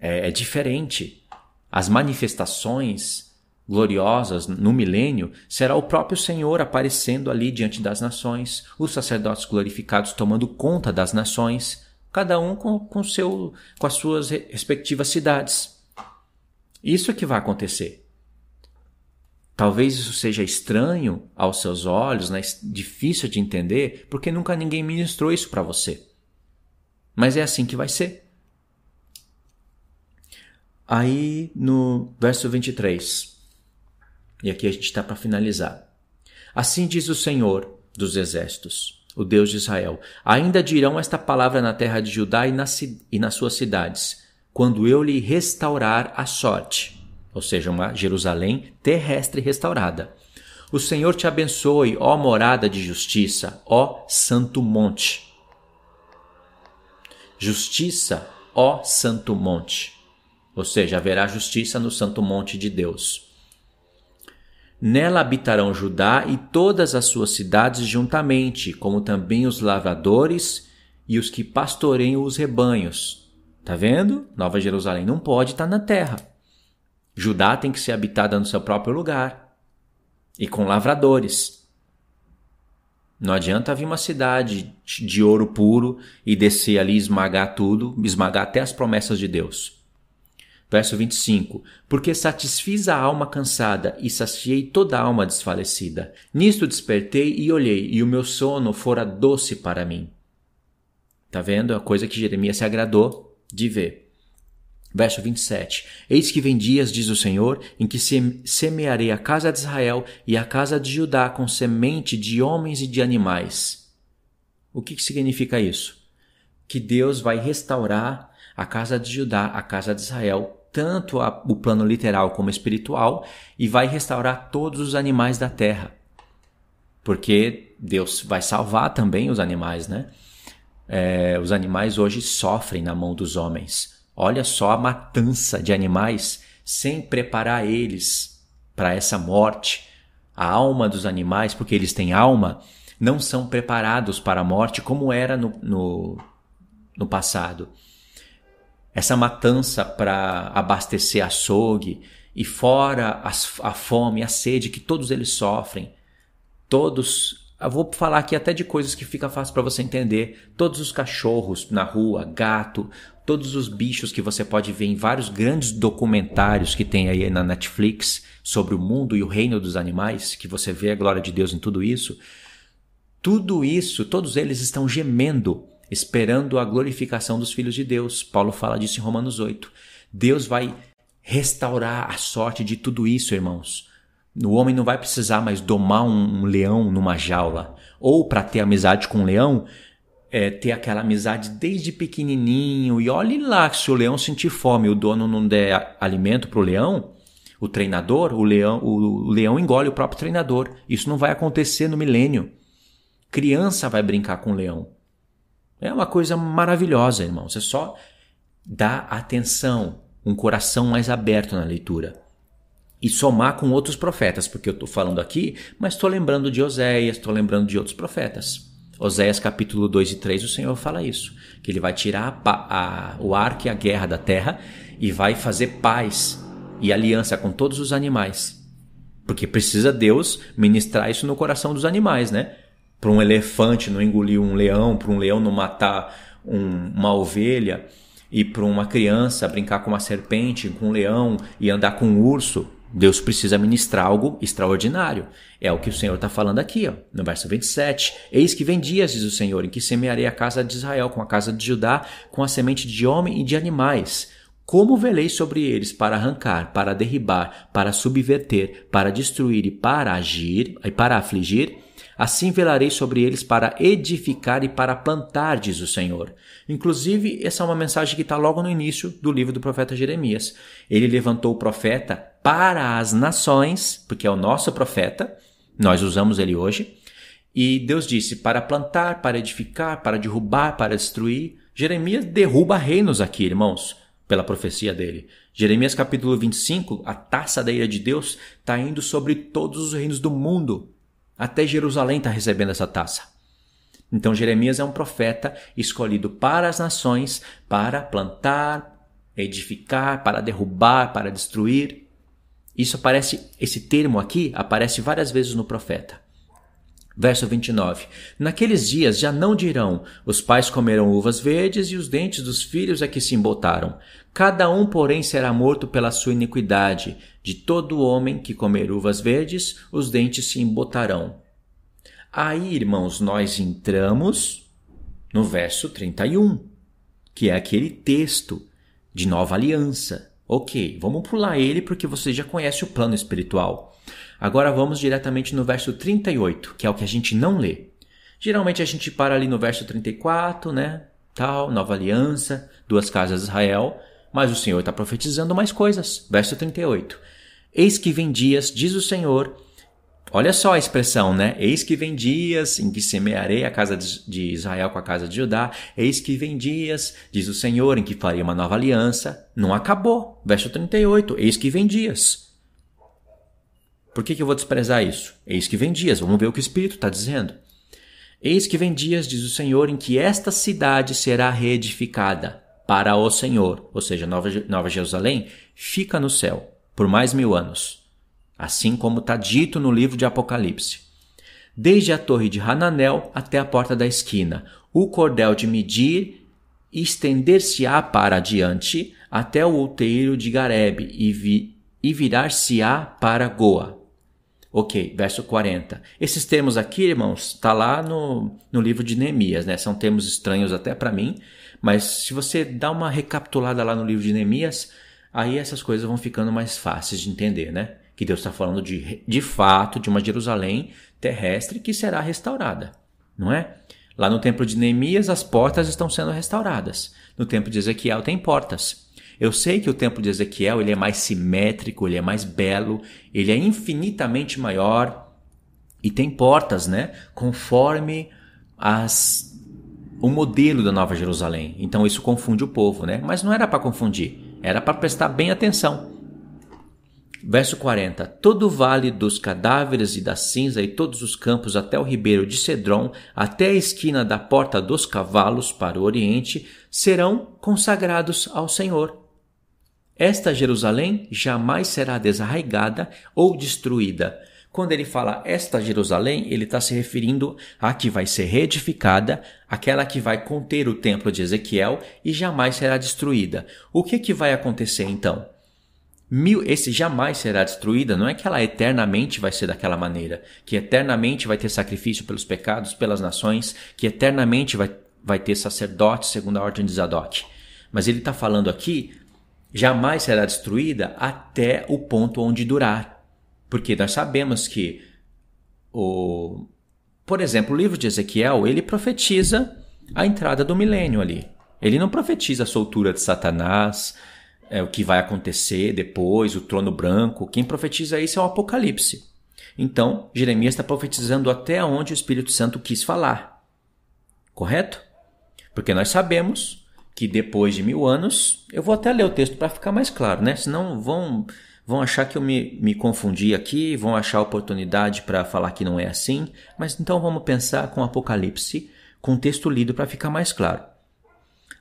É, é diferente. As manifestações gloriosas no milênio será o próprio Senhor aparecendo ali diante das nações, os sacerdotes glorificados tomando conta das nações cada um com, com, seu, com as suas respectivas cidades. Isso é que vai acontecer. Talvez isso seja estranho aos seus olhos, né? difícil de entender, porque nunca ninguém ministrou isso para você. Mas é assim que vai ser. Aí no verso 23, e aqui a gente está para finalizar. Assim diz o Senhor dos Exércitos o Deus de Israel. Ainda dirão esta palavra na terra de Judá e nas, e nas suas cidades, quando eu lhe restaurar a sorte, ou seja, uma Jerusalém terrestre restaurada. O Senhor te abençoe, ó morada de justiça, ó santo monte. Justiça, ó santo monte. Ou seja, haverá justiça no santo monte de Deus. Nela habitarão Judá e todas as suas cidades juntamente, como também os lavradores e os que pastoreiam os rebanhos. Tá vendo? Nova Jerusalém não pode estar na terra. Judá tem que ser habitada no seu próprio lugar e com lavradores. Não adianta vir uma cidade de ouro puro e descer ali esmagar tudo, esmagar até as promessas de Deus. Verso 25: Porque satisfiz a alma cansada e saciei toda a alma desfalecida. Nisto despertei e olhei, e o meu sono fora doce para mim. Tá vendo? A coisa que Jeremias se agradou de ver. Verso 27: Eis que vem dias, diz o Senhor, em que semearei a casa de Israel e a casa de Judá com semente de homens e de animais. O que, que significa isso? Que Deus vai restaurar a casa de Judá, a casa de Israel, tanto a, o plano literal como espiritual e vai restaurar todos os animais da terra. Porque Deus vai salvar também os animais, né? É, os animais hoje sofrem na mão dos homens. Olha só a matança de animais sem preparar eles para essa morte. A alma dos animais, porque eles têm alma, não são preparados para a morte como era no, no, no passado essa matança para abastecer açougue e fora as, a fome, a sede que todos eles sofrem. Todos, eu vou falar aqui até de coisas que fica fácil para você entender. Todos os cachorros na rua, gato, todos os bichos que você pode ver em vários grandes documentários que tem aí na Netflix sobre o mundo e o reino dos animais, que você vê a glória de Deus em tudo isso. Tudo isso, todos eles estão gemendo esperando a glorificação dos filhos de Deus. Paulo fala disso em Romanos 8. Deus vai restaurar a sorte de tudo isso, irmãos. O homem não vai precisar mais domar um, leão numa jaula. Ou para ter amizade com um leão, é, ter aquela amizade desde pequenininho. E olhe lá, se o leão sentir fome o dono não der alimento para o leão, o treinador, o leão, o leão engole o próprio treinador. Isso não vai acontecer no milênio. Criança vai brincar com o leão. É uma coisa maravilhosa, irmão. Você só dá atenção, um coração mais aberto na leitura. E somar com outros profetas, porque eu estou falando aqui, mas estou lembrando de Oséias, estou lembrando de outros profetas. Oséias capítulo 2 e 3, o Senhor fala isso, que ele vai tirar a, a, o arco e a guerra da terra e vai fazer paz e aliança com todos os animais. Porque precisa Deus ministrar isso no coração dos animais, né? Para um elefante não engolir um leão, para um leão não matar um, uma ovelha, e para uma criança brincar com uma serpente, com um leão e andar com um urso, Deus precisa ministrar algo extraordinário. É o que o Senhor está falando aqui, ó, no verso 27. Eis que vem dias, diz o Senhor, em que semearei a casa de Israel com a casa de Judá, com a semente de homem e de animais. Como velei sobre eles para arrancar, para derribar, para subverter, para destruir e para agir, e para afligir, Assim velarei sobre eles para edificar e para plantar, diz o Senhor. Inclusive, essa é uma mensagem que está logo no início do livro do profeta Jeremias. Ele levantou o profeta para as nações, porque é o nosso profeta, nós usamos ele hoje. E Deus disse: para plantar, para edificar, para derrubar, para destruir. Jeremias derruba reinos aqui, irmãos, pela profecia dele. Jeremias capítulo 25, a taça da ira de Deus está indo sobre todos os reinos do mundo. Até Jerusalém está recebendo essa taça. Então Jeremias é um profeta escolhido para as nações, para plantar, edificar, para derrubar, para destruir. Isso aparece, esse termo aqui aparece várias vezes no profeta. Verso 29. Naqueles dias já não dirão: os pais comerão uvas verdes e os dentes dos filhos é que se embotaram. Cada um, porém, será morto pela sua iniquidade. De todo homem que comer uvas verdes, os dentes se embotarão. Aí, irmãos, nós entramos no verso 31, que é aquele texto de nova aliança. Ok, vamos pular ele porque você já conhece o plano espiritual. Agora vamos diretamente no verso 38, que é o que a gente não lê. Geralmente a gente para ali no verso 34, né? Tal, nova aliança, duas casas de Israel. Mas o Senhor está profetizando mais coisas. Verso 38. Eis que vem dias, diz o Senhor. Olha só a expressão, né? Eis que vem dias em que semearei a casa de Israel com a casa de Judá. Eis que vem dias, diz o Senhor, em que farei uma nova aliança. Não acabou. Verso 38. Eis que vem dias. Por que, que eu vou desprezar isso? Eis que vem dias, vamos ver o que o Espírito está dizendo. Eis que vem dias, diz o Senhor, em que esta cidade será reedificada para o Senhor, ou seja, Nova, Nova Jerusalém, fica no céu por mais mil anos, assim como está dito no livro de Apocalipse. Desde a torre de Hananel até a porta da esquina, o cordel de medir estender-se-á para adiante até o outeiro de Garebe e, vi, e virar-se-á para Goa. Ok, verso 40. Esses termos aqui, irmãos, está lá no, no livro de Neemias, né? São termos estranhos até para mim, mas se você dá uma recapitulada lá no livro de Neemias, aí essas coisas vão ficando mais fáceis de entender, né? Que Deus está falando de, de fato de uma Jerusalém terrestre que será restaurada, não é? Lá no templo de Neemias, as portas estão sendo restauradas. No templo de Ezequiel tem portas. Eu sei que o templo de Ezequiel ele é mais simétrico, ele é mais belo, ele é infinitamente maior e tem portas, né? Conforme as o modelo da Nova Jerusalém. Então isso confunde o povo, né? Mas não era para confundir, era para prestar bem atenção. Verso 40: Todo o vale dos cadáveres e da cinza e todos os campos até o ribeiro de Cedron, até a esquina da porta dos cavalos para o oriente, serão consagrados ao Senhor. Esta Jerusalém jamais será desarraigada ou destruída. Quando ele fala esta Jerusalém, ele está se referindo à que vai ser reedificada, aquela que vai conter o templo de Ezequiel e jamais será destruída. O que, que vai acontecer então? Mil, esse jamais será destruída, não é que ela eternamente vai ser daquela maneira, que eternamente vai ter sacrifício pelos pecados, pelas nações, que eternamente vai, vai ter sacerdote segundo a ordem de Zadok. Mas ele está falando aqui jamais será destruída até o ponto onde durar. Porque nós sabemos que o por exemplo, o livro de Ezequiel, ele profetiza a entrada do milênio ali. Ele não profetiza a soltura de Satanás, é, o que vai acontecer depois, o trono branco. Quem profetiza isso é o Apocalipse. Então, Jeremias está profetizando até onde o Espírito Santo quis falar. Correto? Porque nós sabemos que depois de mil anos, eu vou até ler o texto para ficar mais claro, né? Senão vão, vão achar que eu me, me confundi aqui, vão achar oportunidade para falar que não é assim. Mas então vamos pensar com Apocalipse, com o texto lido para ficar mais claro.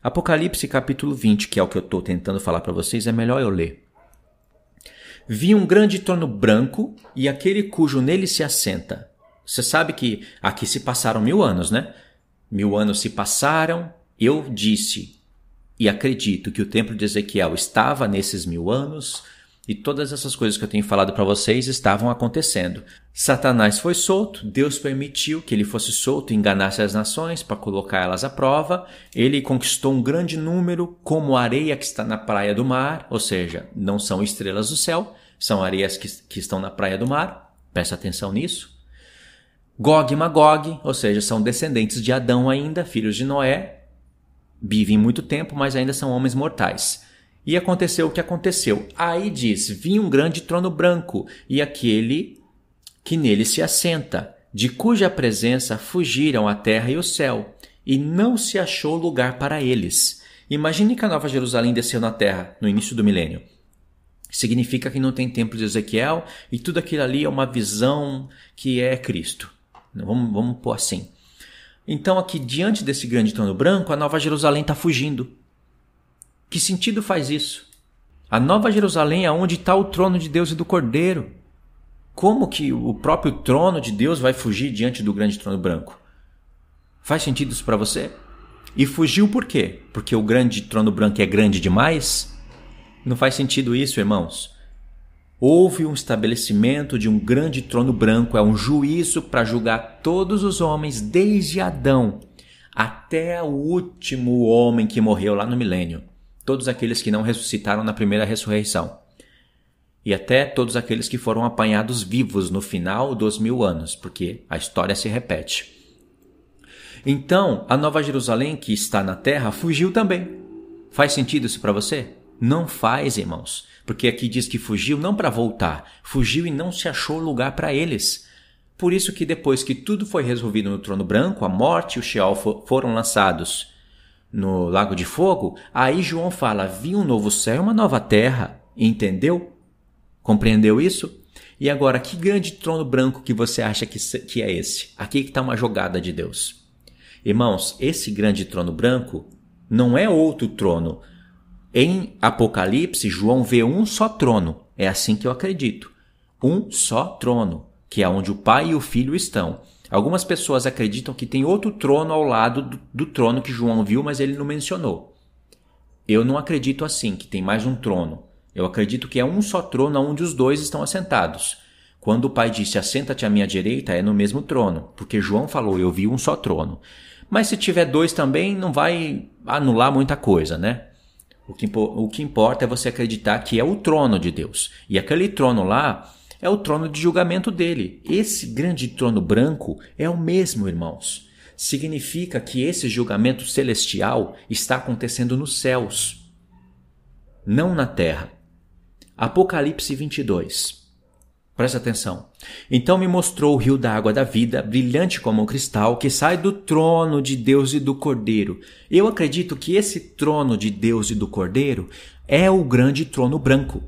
Apocalipse capítulo 20, que é o que eu estou tentando falar para vocês, é melhor eu ler. Vi um grande trono branco e aquele cujo nele se assenta. Você sabe que aqui se passaram mil anos, né? Mil anos se passaram, eu disse e acredito que o templo de Ezequiel estava nesses mil anos, e todas essas coisas que eu tenho falado para vocês estavam acontecendo. Satanás foi solto, Deus permitiu que ele fosse solto e enganasse as nações para colocar elas à prova. Ele conquistou um grande número, como areia que está na praia do mar, ou seja, não são estrelas do céu, são areias que, que estão na praia do mar. Presta atenção nisso. Gog e Magog, ou seja, são descendentes de Adão ainda, filhos de Noé, vivem muito tempo, mas ainda são homens mortais. E aconteceu o que aconteceu. Aí diz: Vinha um grande trono branco, e aquele que nele se assenta, de cuja presença fugiram a terra e o céu, e não se achou lugar para eles. Imagine que a Nova Jerusalém desceu na terra no início do milênio. Significa que não tem templo de Ezequiel e tudo aquilo ali é uma visão que é Cristo. Vamos, vamos pôr assim. Então, aqui diante desse grande trono branco, a Nova Jerusalém está fugindo. Que sentido faz isso? A Nova Jerusalém é onde está o trono de Deus e do Cordeiro. Como que o próprio trono de Deus vai fugir diante do grande trono branco? Faz sentido isso para você? E fugiu por quê? Porque o grande trono branco é grande demais? Não faz sentido isso, irmãos. Houve um estabelecimento de um grande trono branco, é um juízo para julgar todos os homens, desde Adão até o último homem que morreu lá no milênio todos aqueles que não ressuscitaram na primeira ressurreição, e até todos aqueles que foram apanhados vivos no final dos mil anos, porque a história se repete. Então, a Nova Jerusalém que está na terra fugiu também. Faz sentido isso para você? Não faz, irmãos, porque aqui diz que fugiu não para voltar, fugiu e não se achou lugar para eles. Por isso que depois que tudo foi resolvido no trono branco, a morte e o Sheol foram lançados no Lago de Fogo, aí João fala: vi um novo céu e uma nova terra. Entendeu? Compreendeu isso? E agora, que grande trono branco que você acha que, que é esse? Aqui que está uma jogada de Deus. Irmãos, esse grande trono branco não é outro trono. Em Apocalipse, João vê um só trono. É assim que eu acredito. Um só trono, que é onde o Pai e o Filho estão. Algumas pessoas acreditam que tem outro trono ao lado do, do, trono que João viu, mas ele não mencionou. Eu não acredito assim, que tem mais um trono. Eu acredito que é um só trono onde os dois estão assentados. Quando o pai disse assenta-te à minha direita, é no mesmo trono, porque João falou eu vi um só trono. Mas se tiver dois também, não vai anular muita coisa, né? O que, o que importa é você acreditar que é o trono de Deus. E aquele trono lá é o trono de julgamento dele. Esse grande trono branco é o mesmo, irmãos. Significa que esse julgamento celestial está acontecendo nos céus, não na terra. Apocalipse 22. Presta atenção. Então me mostrou o rio da água da vida, brilhante como um cristal, que sai do trono de Deus e do Cordeiro. Eu acredito que esse trono de Deus e do Cordeiro é o grande trono branco.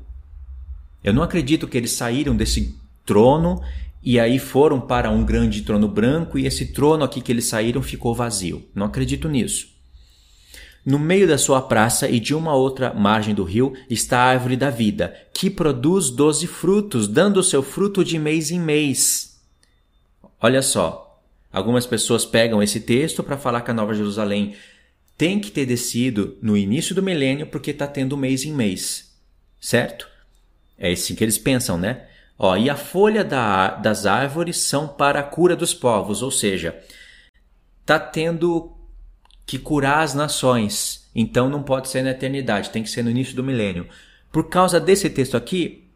Eu não acredito que eles saíram desse trono e aí foram para um grande trono branco e esse trono aqui que eles saíram ficou vazio. Não acredito nisso. No meio da sua praça e de uma outra margem do rio está a árvore da vida, que produz doze frutos, dando o seu fruto de mês em mês. Olha só, algumas pessoas pegam esse texto para falar que a Nova Jerusalém tem que ter descido no início do milênio porque está tendo mês em mês, certo? É assim que eles pensam, né? Ó, e a folha da, das árvores são para a cura dos povos, ou seja, tá tendo que curar as nações. Então não pode ser na eternidade, tem que ser no início do milênio. Por causa desse texto aqui,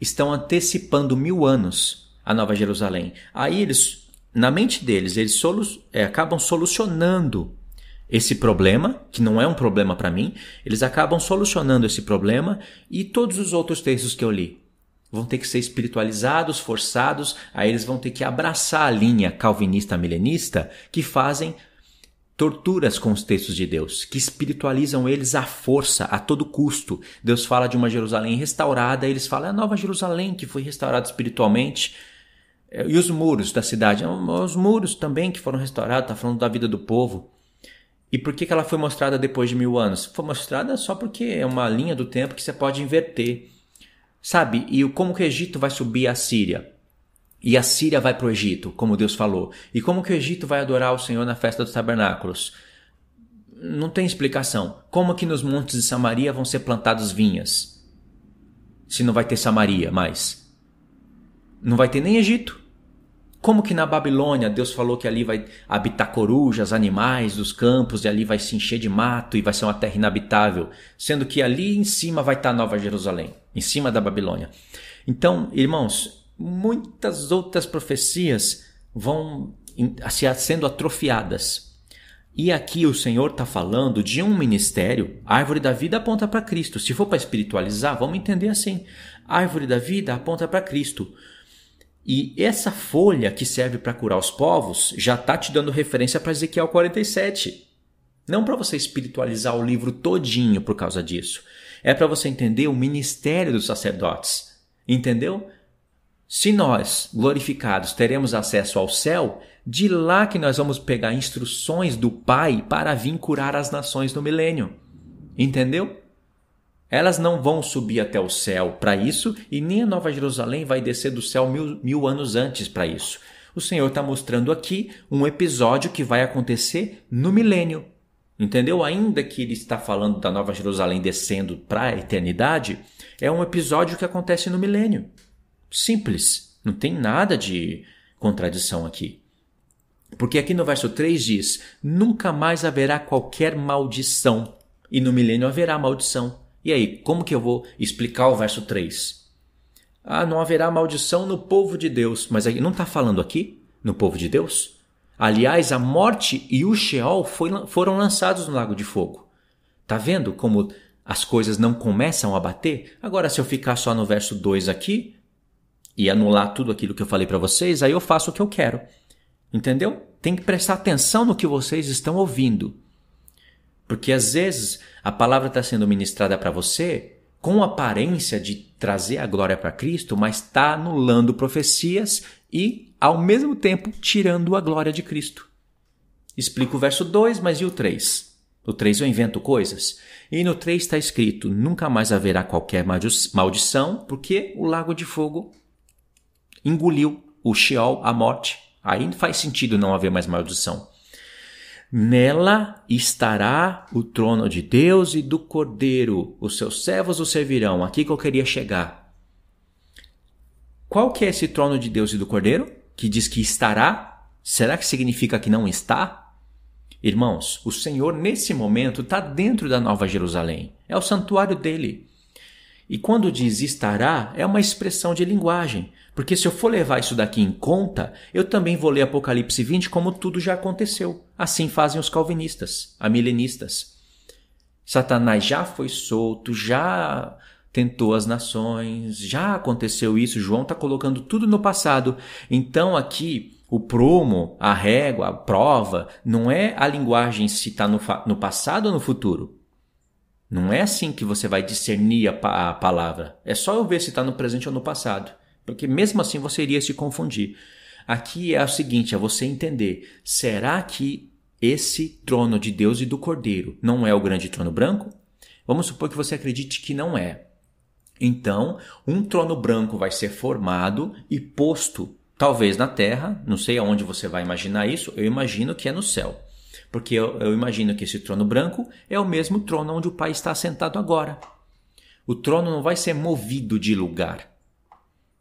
estão antecipando mil anos a Nova Jerusalém. Aí eles, na mente deles, eles solu é, acabam solucionando esse problema, que não é um problema para mim, eles acabam solucionando esse problema e todos os outros textos que eu li vão ter que ser espiritualizados, forçados, aí eles vão ter que abraçar a linha calvinista milenista que fazem torturas com os textos de Deus, que espiritualizam eles à força, a todo custo. Deus fala de uma Jerusalém restaurada, eles falam é a nova Jerusalém que foi restaurada espiritualmente. E os muros da cidade, os muros também que foram restaurados, está falando da vida do povo. E por que, que ela foi mostrada depois de mil anos? Foi mostrada só porque é uma linha do tempo que você pode inverter. Sabe? E como que o Egito vai subir a Síria? E a Síria vai para o Egito, como Deus falou. E como que o Egito vai adorar o Senhor na festa dos tabernáculos? Não tem explicação. Como que nos montes de Samaria vão ser plantados vinhas? Se não vai ter Samaria mais. Não vai ter nem Egito. Como que na Babilônia Deus falou que ali vai habitar corujas, animais dos campos, e ali vai se encher de mato e vai ser uma terra inabitável, sendo que ali em cima vai estar Nova Jerusalém, em cima da Babilônia. Então, irmãos, muitas outras profecias vão sendo atrofiadas. E aqui o Senhor está falando de um ministério. A árvore da vida aponta para Cristo. Se for para espiritualizar, vamos entender assim. A árvore da vida aponta para Cristo. E essa folha que serve para curar os povos já está te dando referência para Ezequiel 47. Não para você espiritualizar o livro todinho por causa disso. É para você entender o ministério dos sacerdotes. Entendeu? Se nós, glorificados, teremos acesso ao céu, de lá que nós vamos pegar instruções do Pai para vir curar as nações no milênio. Entendeu? Elas não vão subir até o céu para isso e nem a Nova Jerusalém vai descer do céu mil, mil anos antes para isso. O Senhor está mostrando aqui um episódio que vai acontecer no milênio. Entendeu? Ainda que ele está falando da Nova Jerusalém descendo para a eternidade, é um episódio que acontece no milênio. Simples. Não tem nada de contradição aqui. Porque aqui no verso 3 diz: Nunca mais haverá qualquer maldição. E no milênio haverá maldição. E aí, como que eu vou explicar o verso 3? Ah, não haverá maldição no povo de Deus. Mas aí, não está falando aqui no povo de Deus? Aliás, a morte e o Sheol foram lançados no lago de fogo. Tá vendo como as coisas não começam a bater? Agora, se eu ficar só no verso 2 aqui, e anular tudo aquilo que eu falei para vocês, aí eu faço o que eu quero. Entendeu? Tem que prestar atenção no que vocês estão ouvindo. Porque às vezes a palavra está sendo ministrada para você com aparência de trazer a glória para Cristo, mas está anulando profecias e, ao mesmo tempo, tirando a glória de Cristo. Explico o verso 2, mas e o 3? No 3 eu invento coisas. E no 3 está escrito: nunca mais haverá qualquer maldição, porque o lago de fogo engoliu o Sheol, a morte. Aí faz sentido não haver mais maldição. Nela estará o trono de Deus e do Cordeiro. Os seus servos o servirão. Aqui que eu queria chegar. Qual que é esse trono de Deus e do Cordeiro? Que diz que estará? Será que significa que não está? Irmãos, o Senhor nesse momento está dentro da Nova Jerusalém. É o santuário dele. E quando diz estará, é uma expressão de linguagem, porque se eu for levar isso daqui em conta, eu também vou ler Apocalipse 20 como tudo já aconteceu. Assim fazem os calvinistas, amilenistas. Satanás já foi solto, já tentou as nações, já aconteceu isso. João está colocando tudo no passado. Então aqui o prumo, a régua, a prova, não é a linguagem se está no, no passado ou no futuro. Não é assim que você vai discernir a, a palavra. É só eu ver se está no presente ou no passado. Porque mesmo assim você iria se confundir. Aqui é o seguinte: é você entender. Será que esse trono de Deus e do Cordeiro não é o grande trono branco? Vamos supor que você acredite que não é. Então, um trono branco vai ser formado e posto, talvez na terra, não sei aonde você vai imaginar isso, eu imagino que é no céu. Porque eu, eu imagino que esse trono branco é o mesmo trono onde o Pai está sentado agora. O trono não vai ser movido de lugar.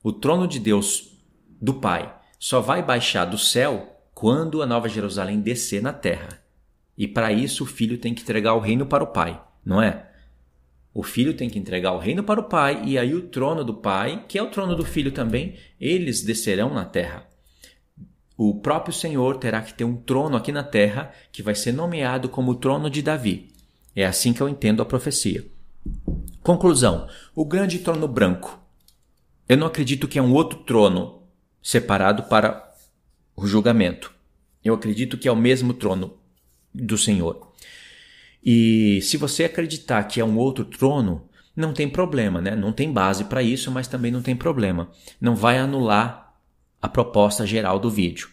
O trono de Deus, do Pai, só vai baixar do céu quando a Nova Jerusalém descer na terra. E para isso o filho tem que entregar o reino para o Pai, não é? O filho tem que entregar o reino para o Pai, e aí o trono do Pai, que é o trono do filho também, eles descerão na terra. o próprio Senhor terá que ter um trono aqui na terra que vai ser nomeado como o trono de Davi. É assim que eu entendo a profecia. Conclusão: o grande trono branco. Eu não acredito que é um outro trono separado para o julgamento. Eu acredito que é o mesmo trono do Senhor. E se você acreditar que é um outro trono, não tem problema, né? Não tem base para isso, mas também não tem problema. Não vai anular a proposta geral do vídeo.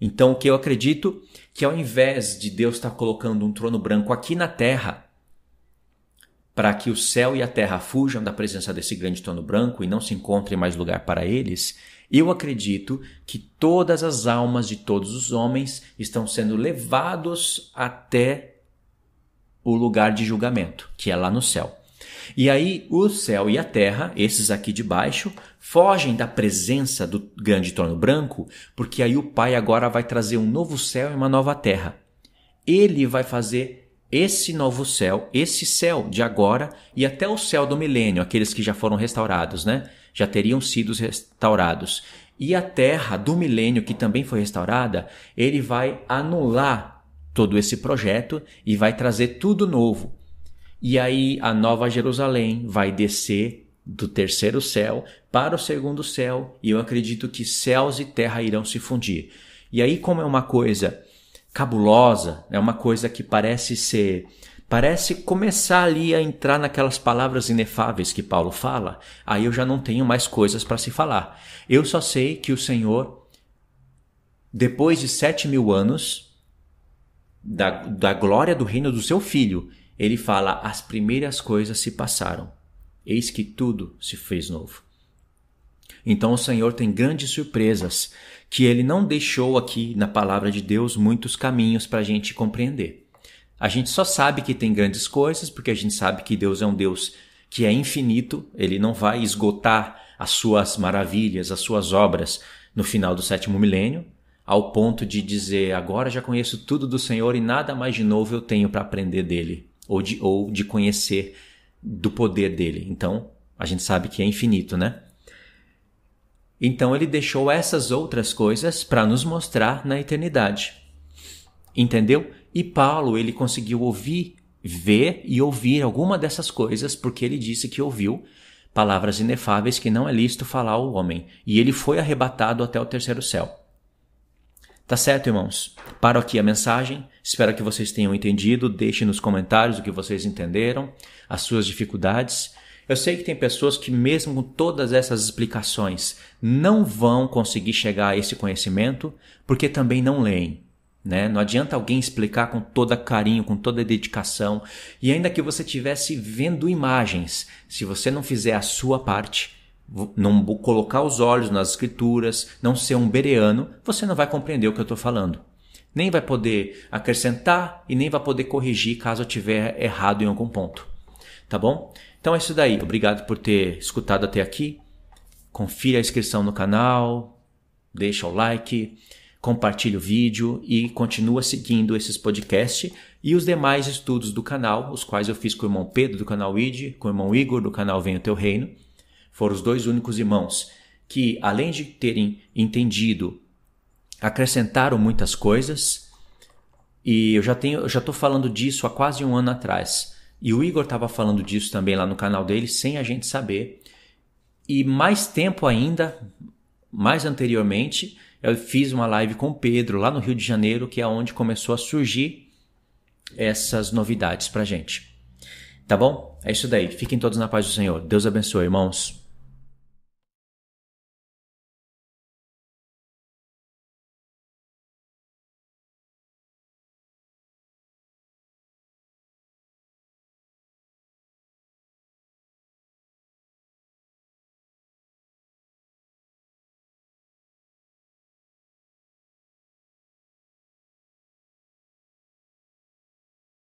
Então, o que eu acredito que ao invés de Deus estar colocando um trono branco aqui na terra, para que o céu e a terra fujam da presença desse grande trono branco e não se encontre mais lugar para eles, eu acredito que todas as almas de todos os homens estão sendo levados até o lugar de julgamento, que é lá no céu. E aí o céu e a terra, esses aqui de baixo, fogem da presença do grande trono branco, porque aí o Pai agora vai trazer um novo céu e uma nova terra. Ele vai fazer esse novo céu, esse céu de agora e até o céu do milênio, aqueles que já foram restaurados, né? Já teriam sido restaurados. E a terra do milênio, que também foi restaurada, ele vai anular todo esse projeto e vai trazer tudo novo. E aí a nova Jerusalém vai descer do terceiro céu para o segundo céu, e eu acredito que céus e terra irão se fundir. E aí, como é uma coisa cabulosa, é uma coisa que parece ser parece começar ali a entrar naquelas palavras inefáveis que Paulo fala, aí eu já não tenho mais coisas para se falar. Eu só sei que o Senhor, depois de sete mil anos da, da glória do reino do seu filho, ele fala: As primeiras coisas se passaram, eis que tudo se fez novo. Então o Senhor tem grandes surpresas que ele não deixou aqui na palavra de Deus muitos caminhos para a gente compreender. A gente só sabe que tem grandes coisas porque a gente sabe que Deus é um Deus que é infinito, ele não vai esgotar as suas maravilhas, as suas obras no final do sétimo milênio, ao ponto de dizer agora já conheço tudo do Senhor e nada mais de novo eu tenho para aprender dele ou de, ou de conhecer do poder dele. Então, a gente sabe que é infinito, né? Então, ele deixou essas outras coisas para nos mostrar na eternidade. Entendeu? E Paulo, ele conseguiu ouvir, ver e ouvir alguma dessas coisas porque ele disse que ouviu palavras inefáveis que não é lícito falar ao homem. E ele foi arrebatado até o terceiro céu. Tá certo, irmãos? Paro aqui a mensagem. Espero que vocês tenham entendido. Deixem nos comentários o que vocês entenderam, as suas dificuldades. Eu sei que tem pessoas que, mesmo com todas essas explicações, não vão conseguir chegar a esse conhecimento porque também não leem. Né? Não adianta alguém explicar com todo carinho, com toda dedicação, e ainda que você estivesse vendo imagens, se você não fizer a sua parte, não colocar os olhos nas escrituras, não ser um bereano, você não vai compreender o que eu estou falando. Nem vai poder acrescentar e nem vai poder corrigir caso eu tiver errado em algum ponto. Tá bom? Então é isso daí. Obrigado por ter escutado até aqui. Confira a inscrição no canal, deixa o like, compartilhe o vídeo e continua seguindo esses podcasts e os demais estudos do canal, os quais eu fiz com o irmão Pedro do canal ID, com o irmão Igor do canal Venha o Teu Reino foram os dois únicos irmãos que, além de terem entendido, acrescentaram muitas coisas. E eu já tenho, eu já estou falando disso há quase um ano atrás. E o Igor estava falando disso também lá no canal dele, sem a gente saber. E mais tempo ainda, mais anteriormente, eu fiz uma live com o Pedro lá no Rio de Janeiro, que é onde começou a surgir essas novidades para gente. Tá bom? É isso daí. Fiquem todos na paz do Senhor. Deus abençoe, irmãos.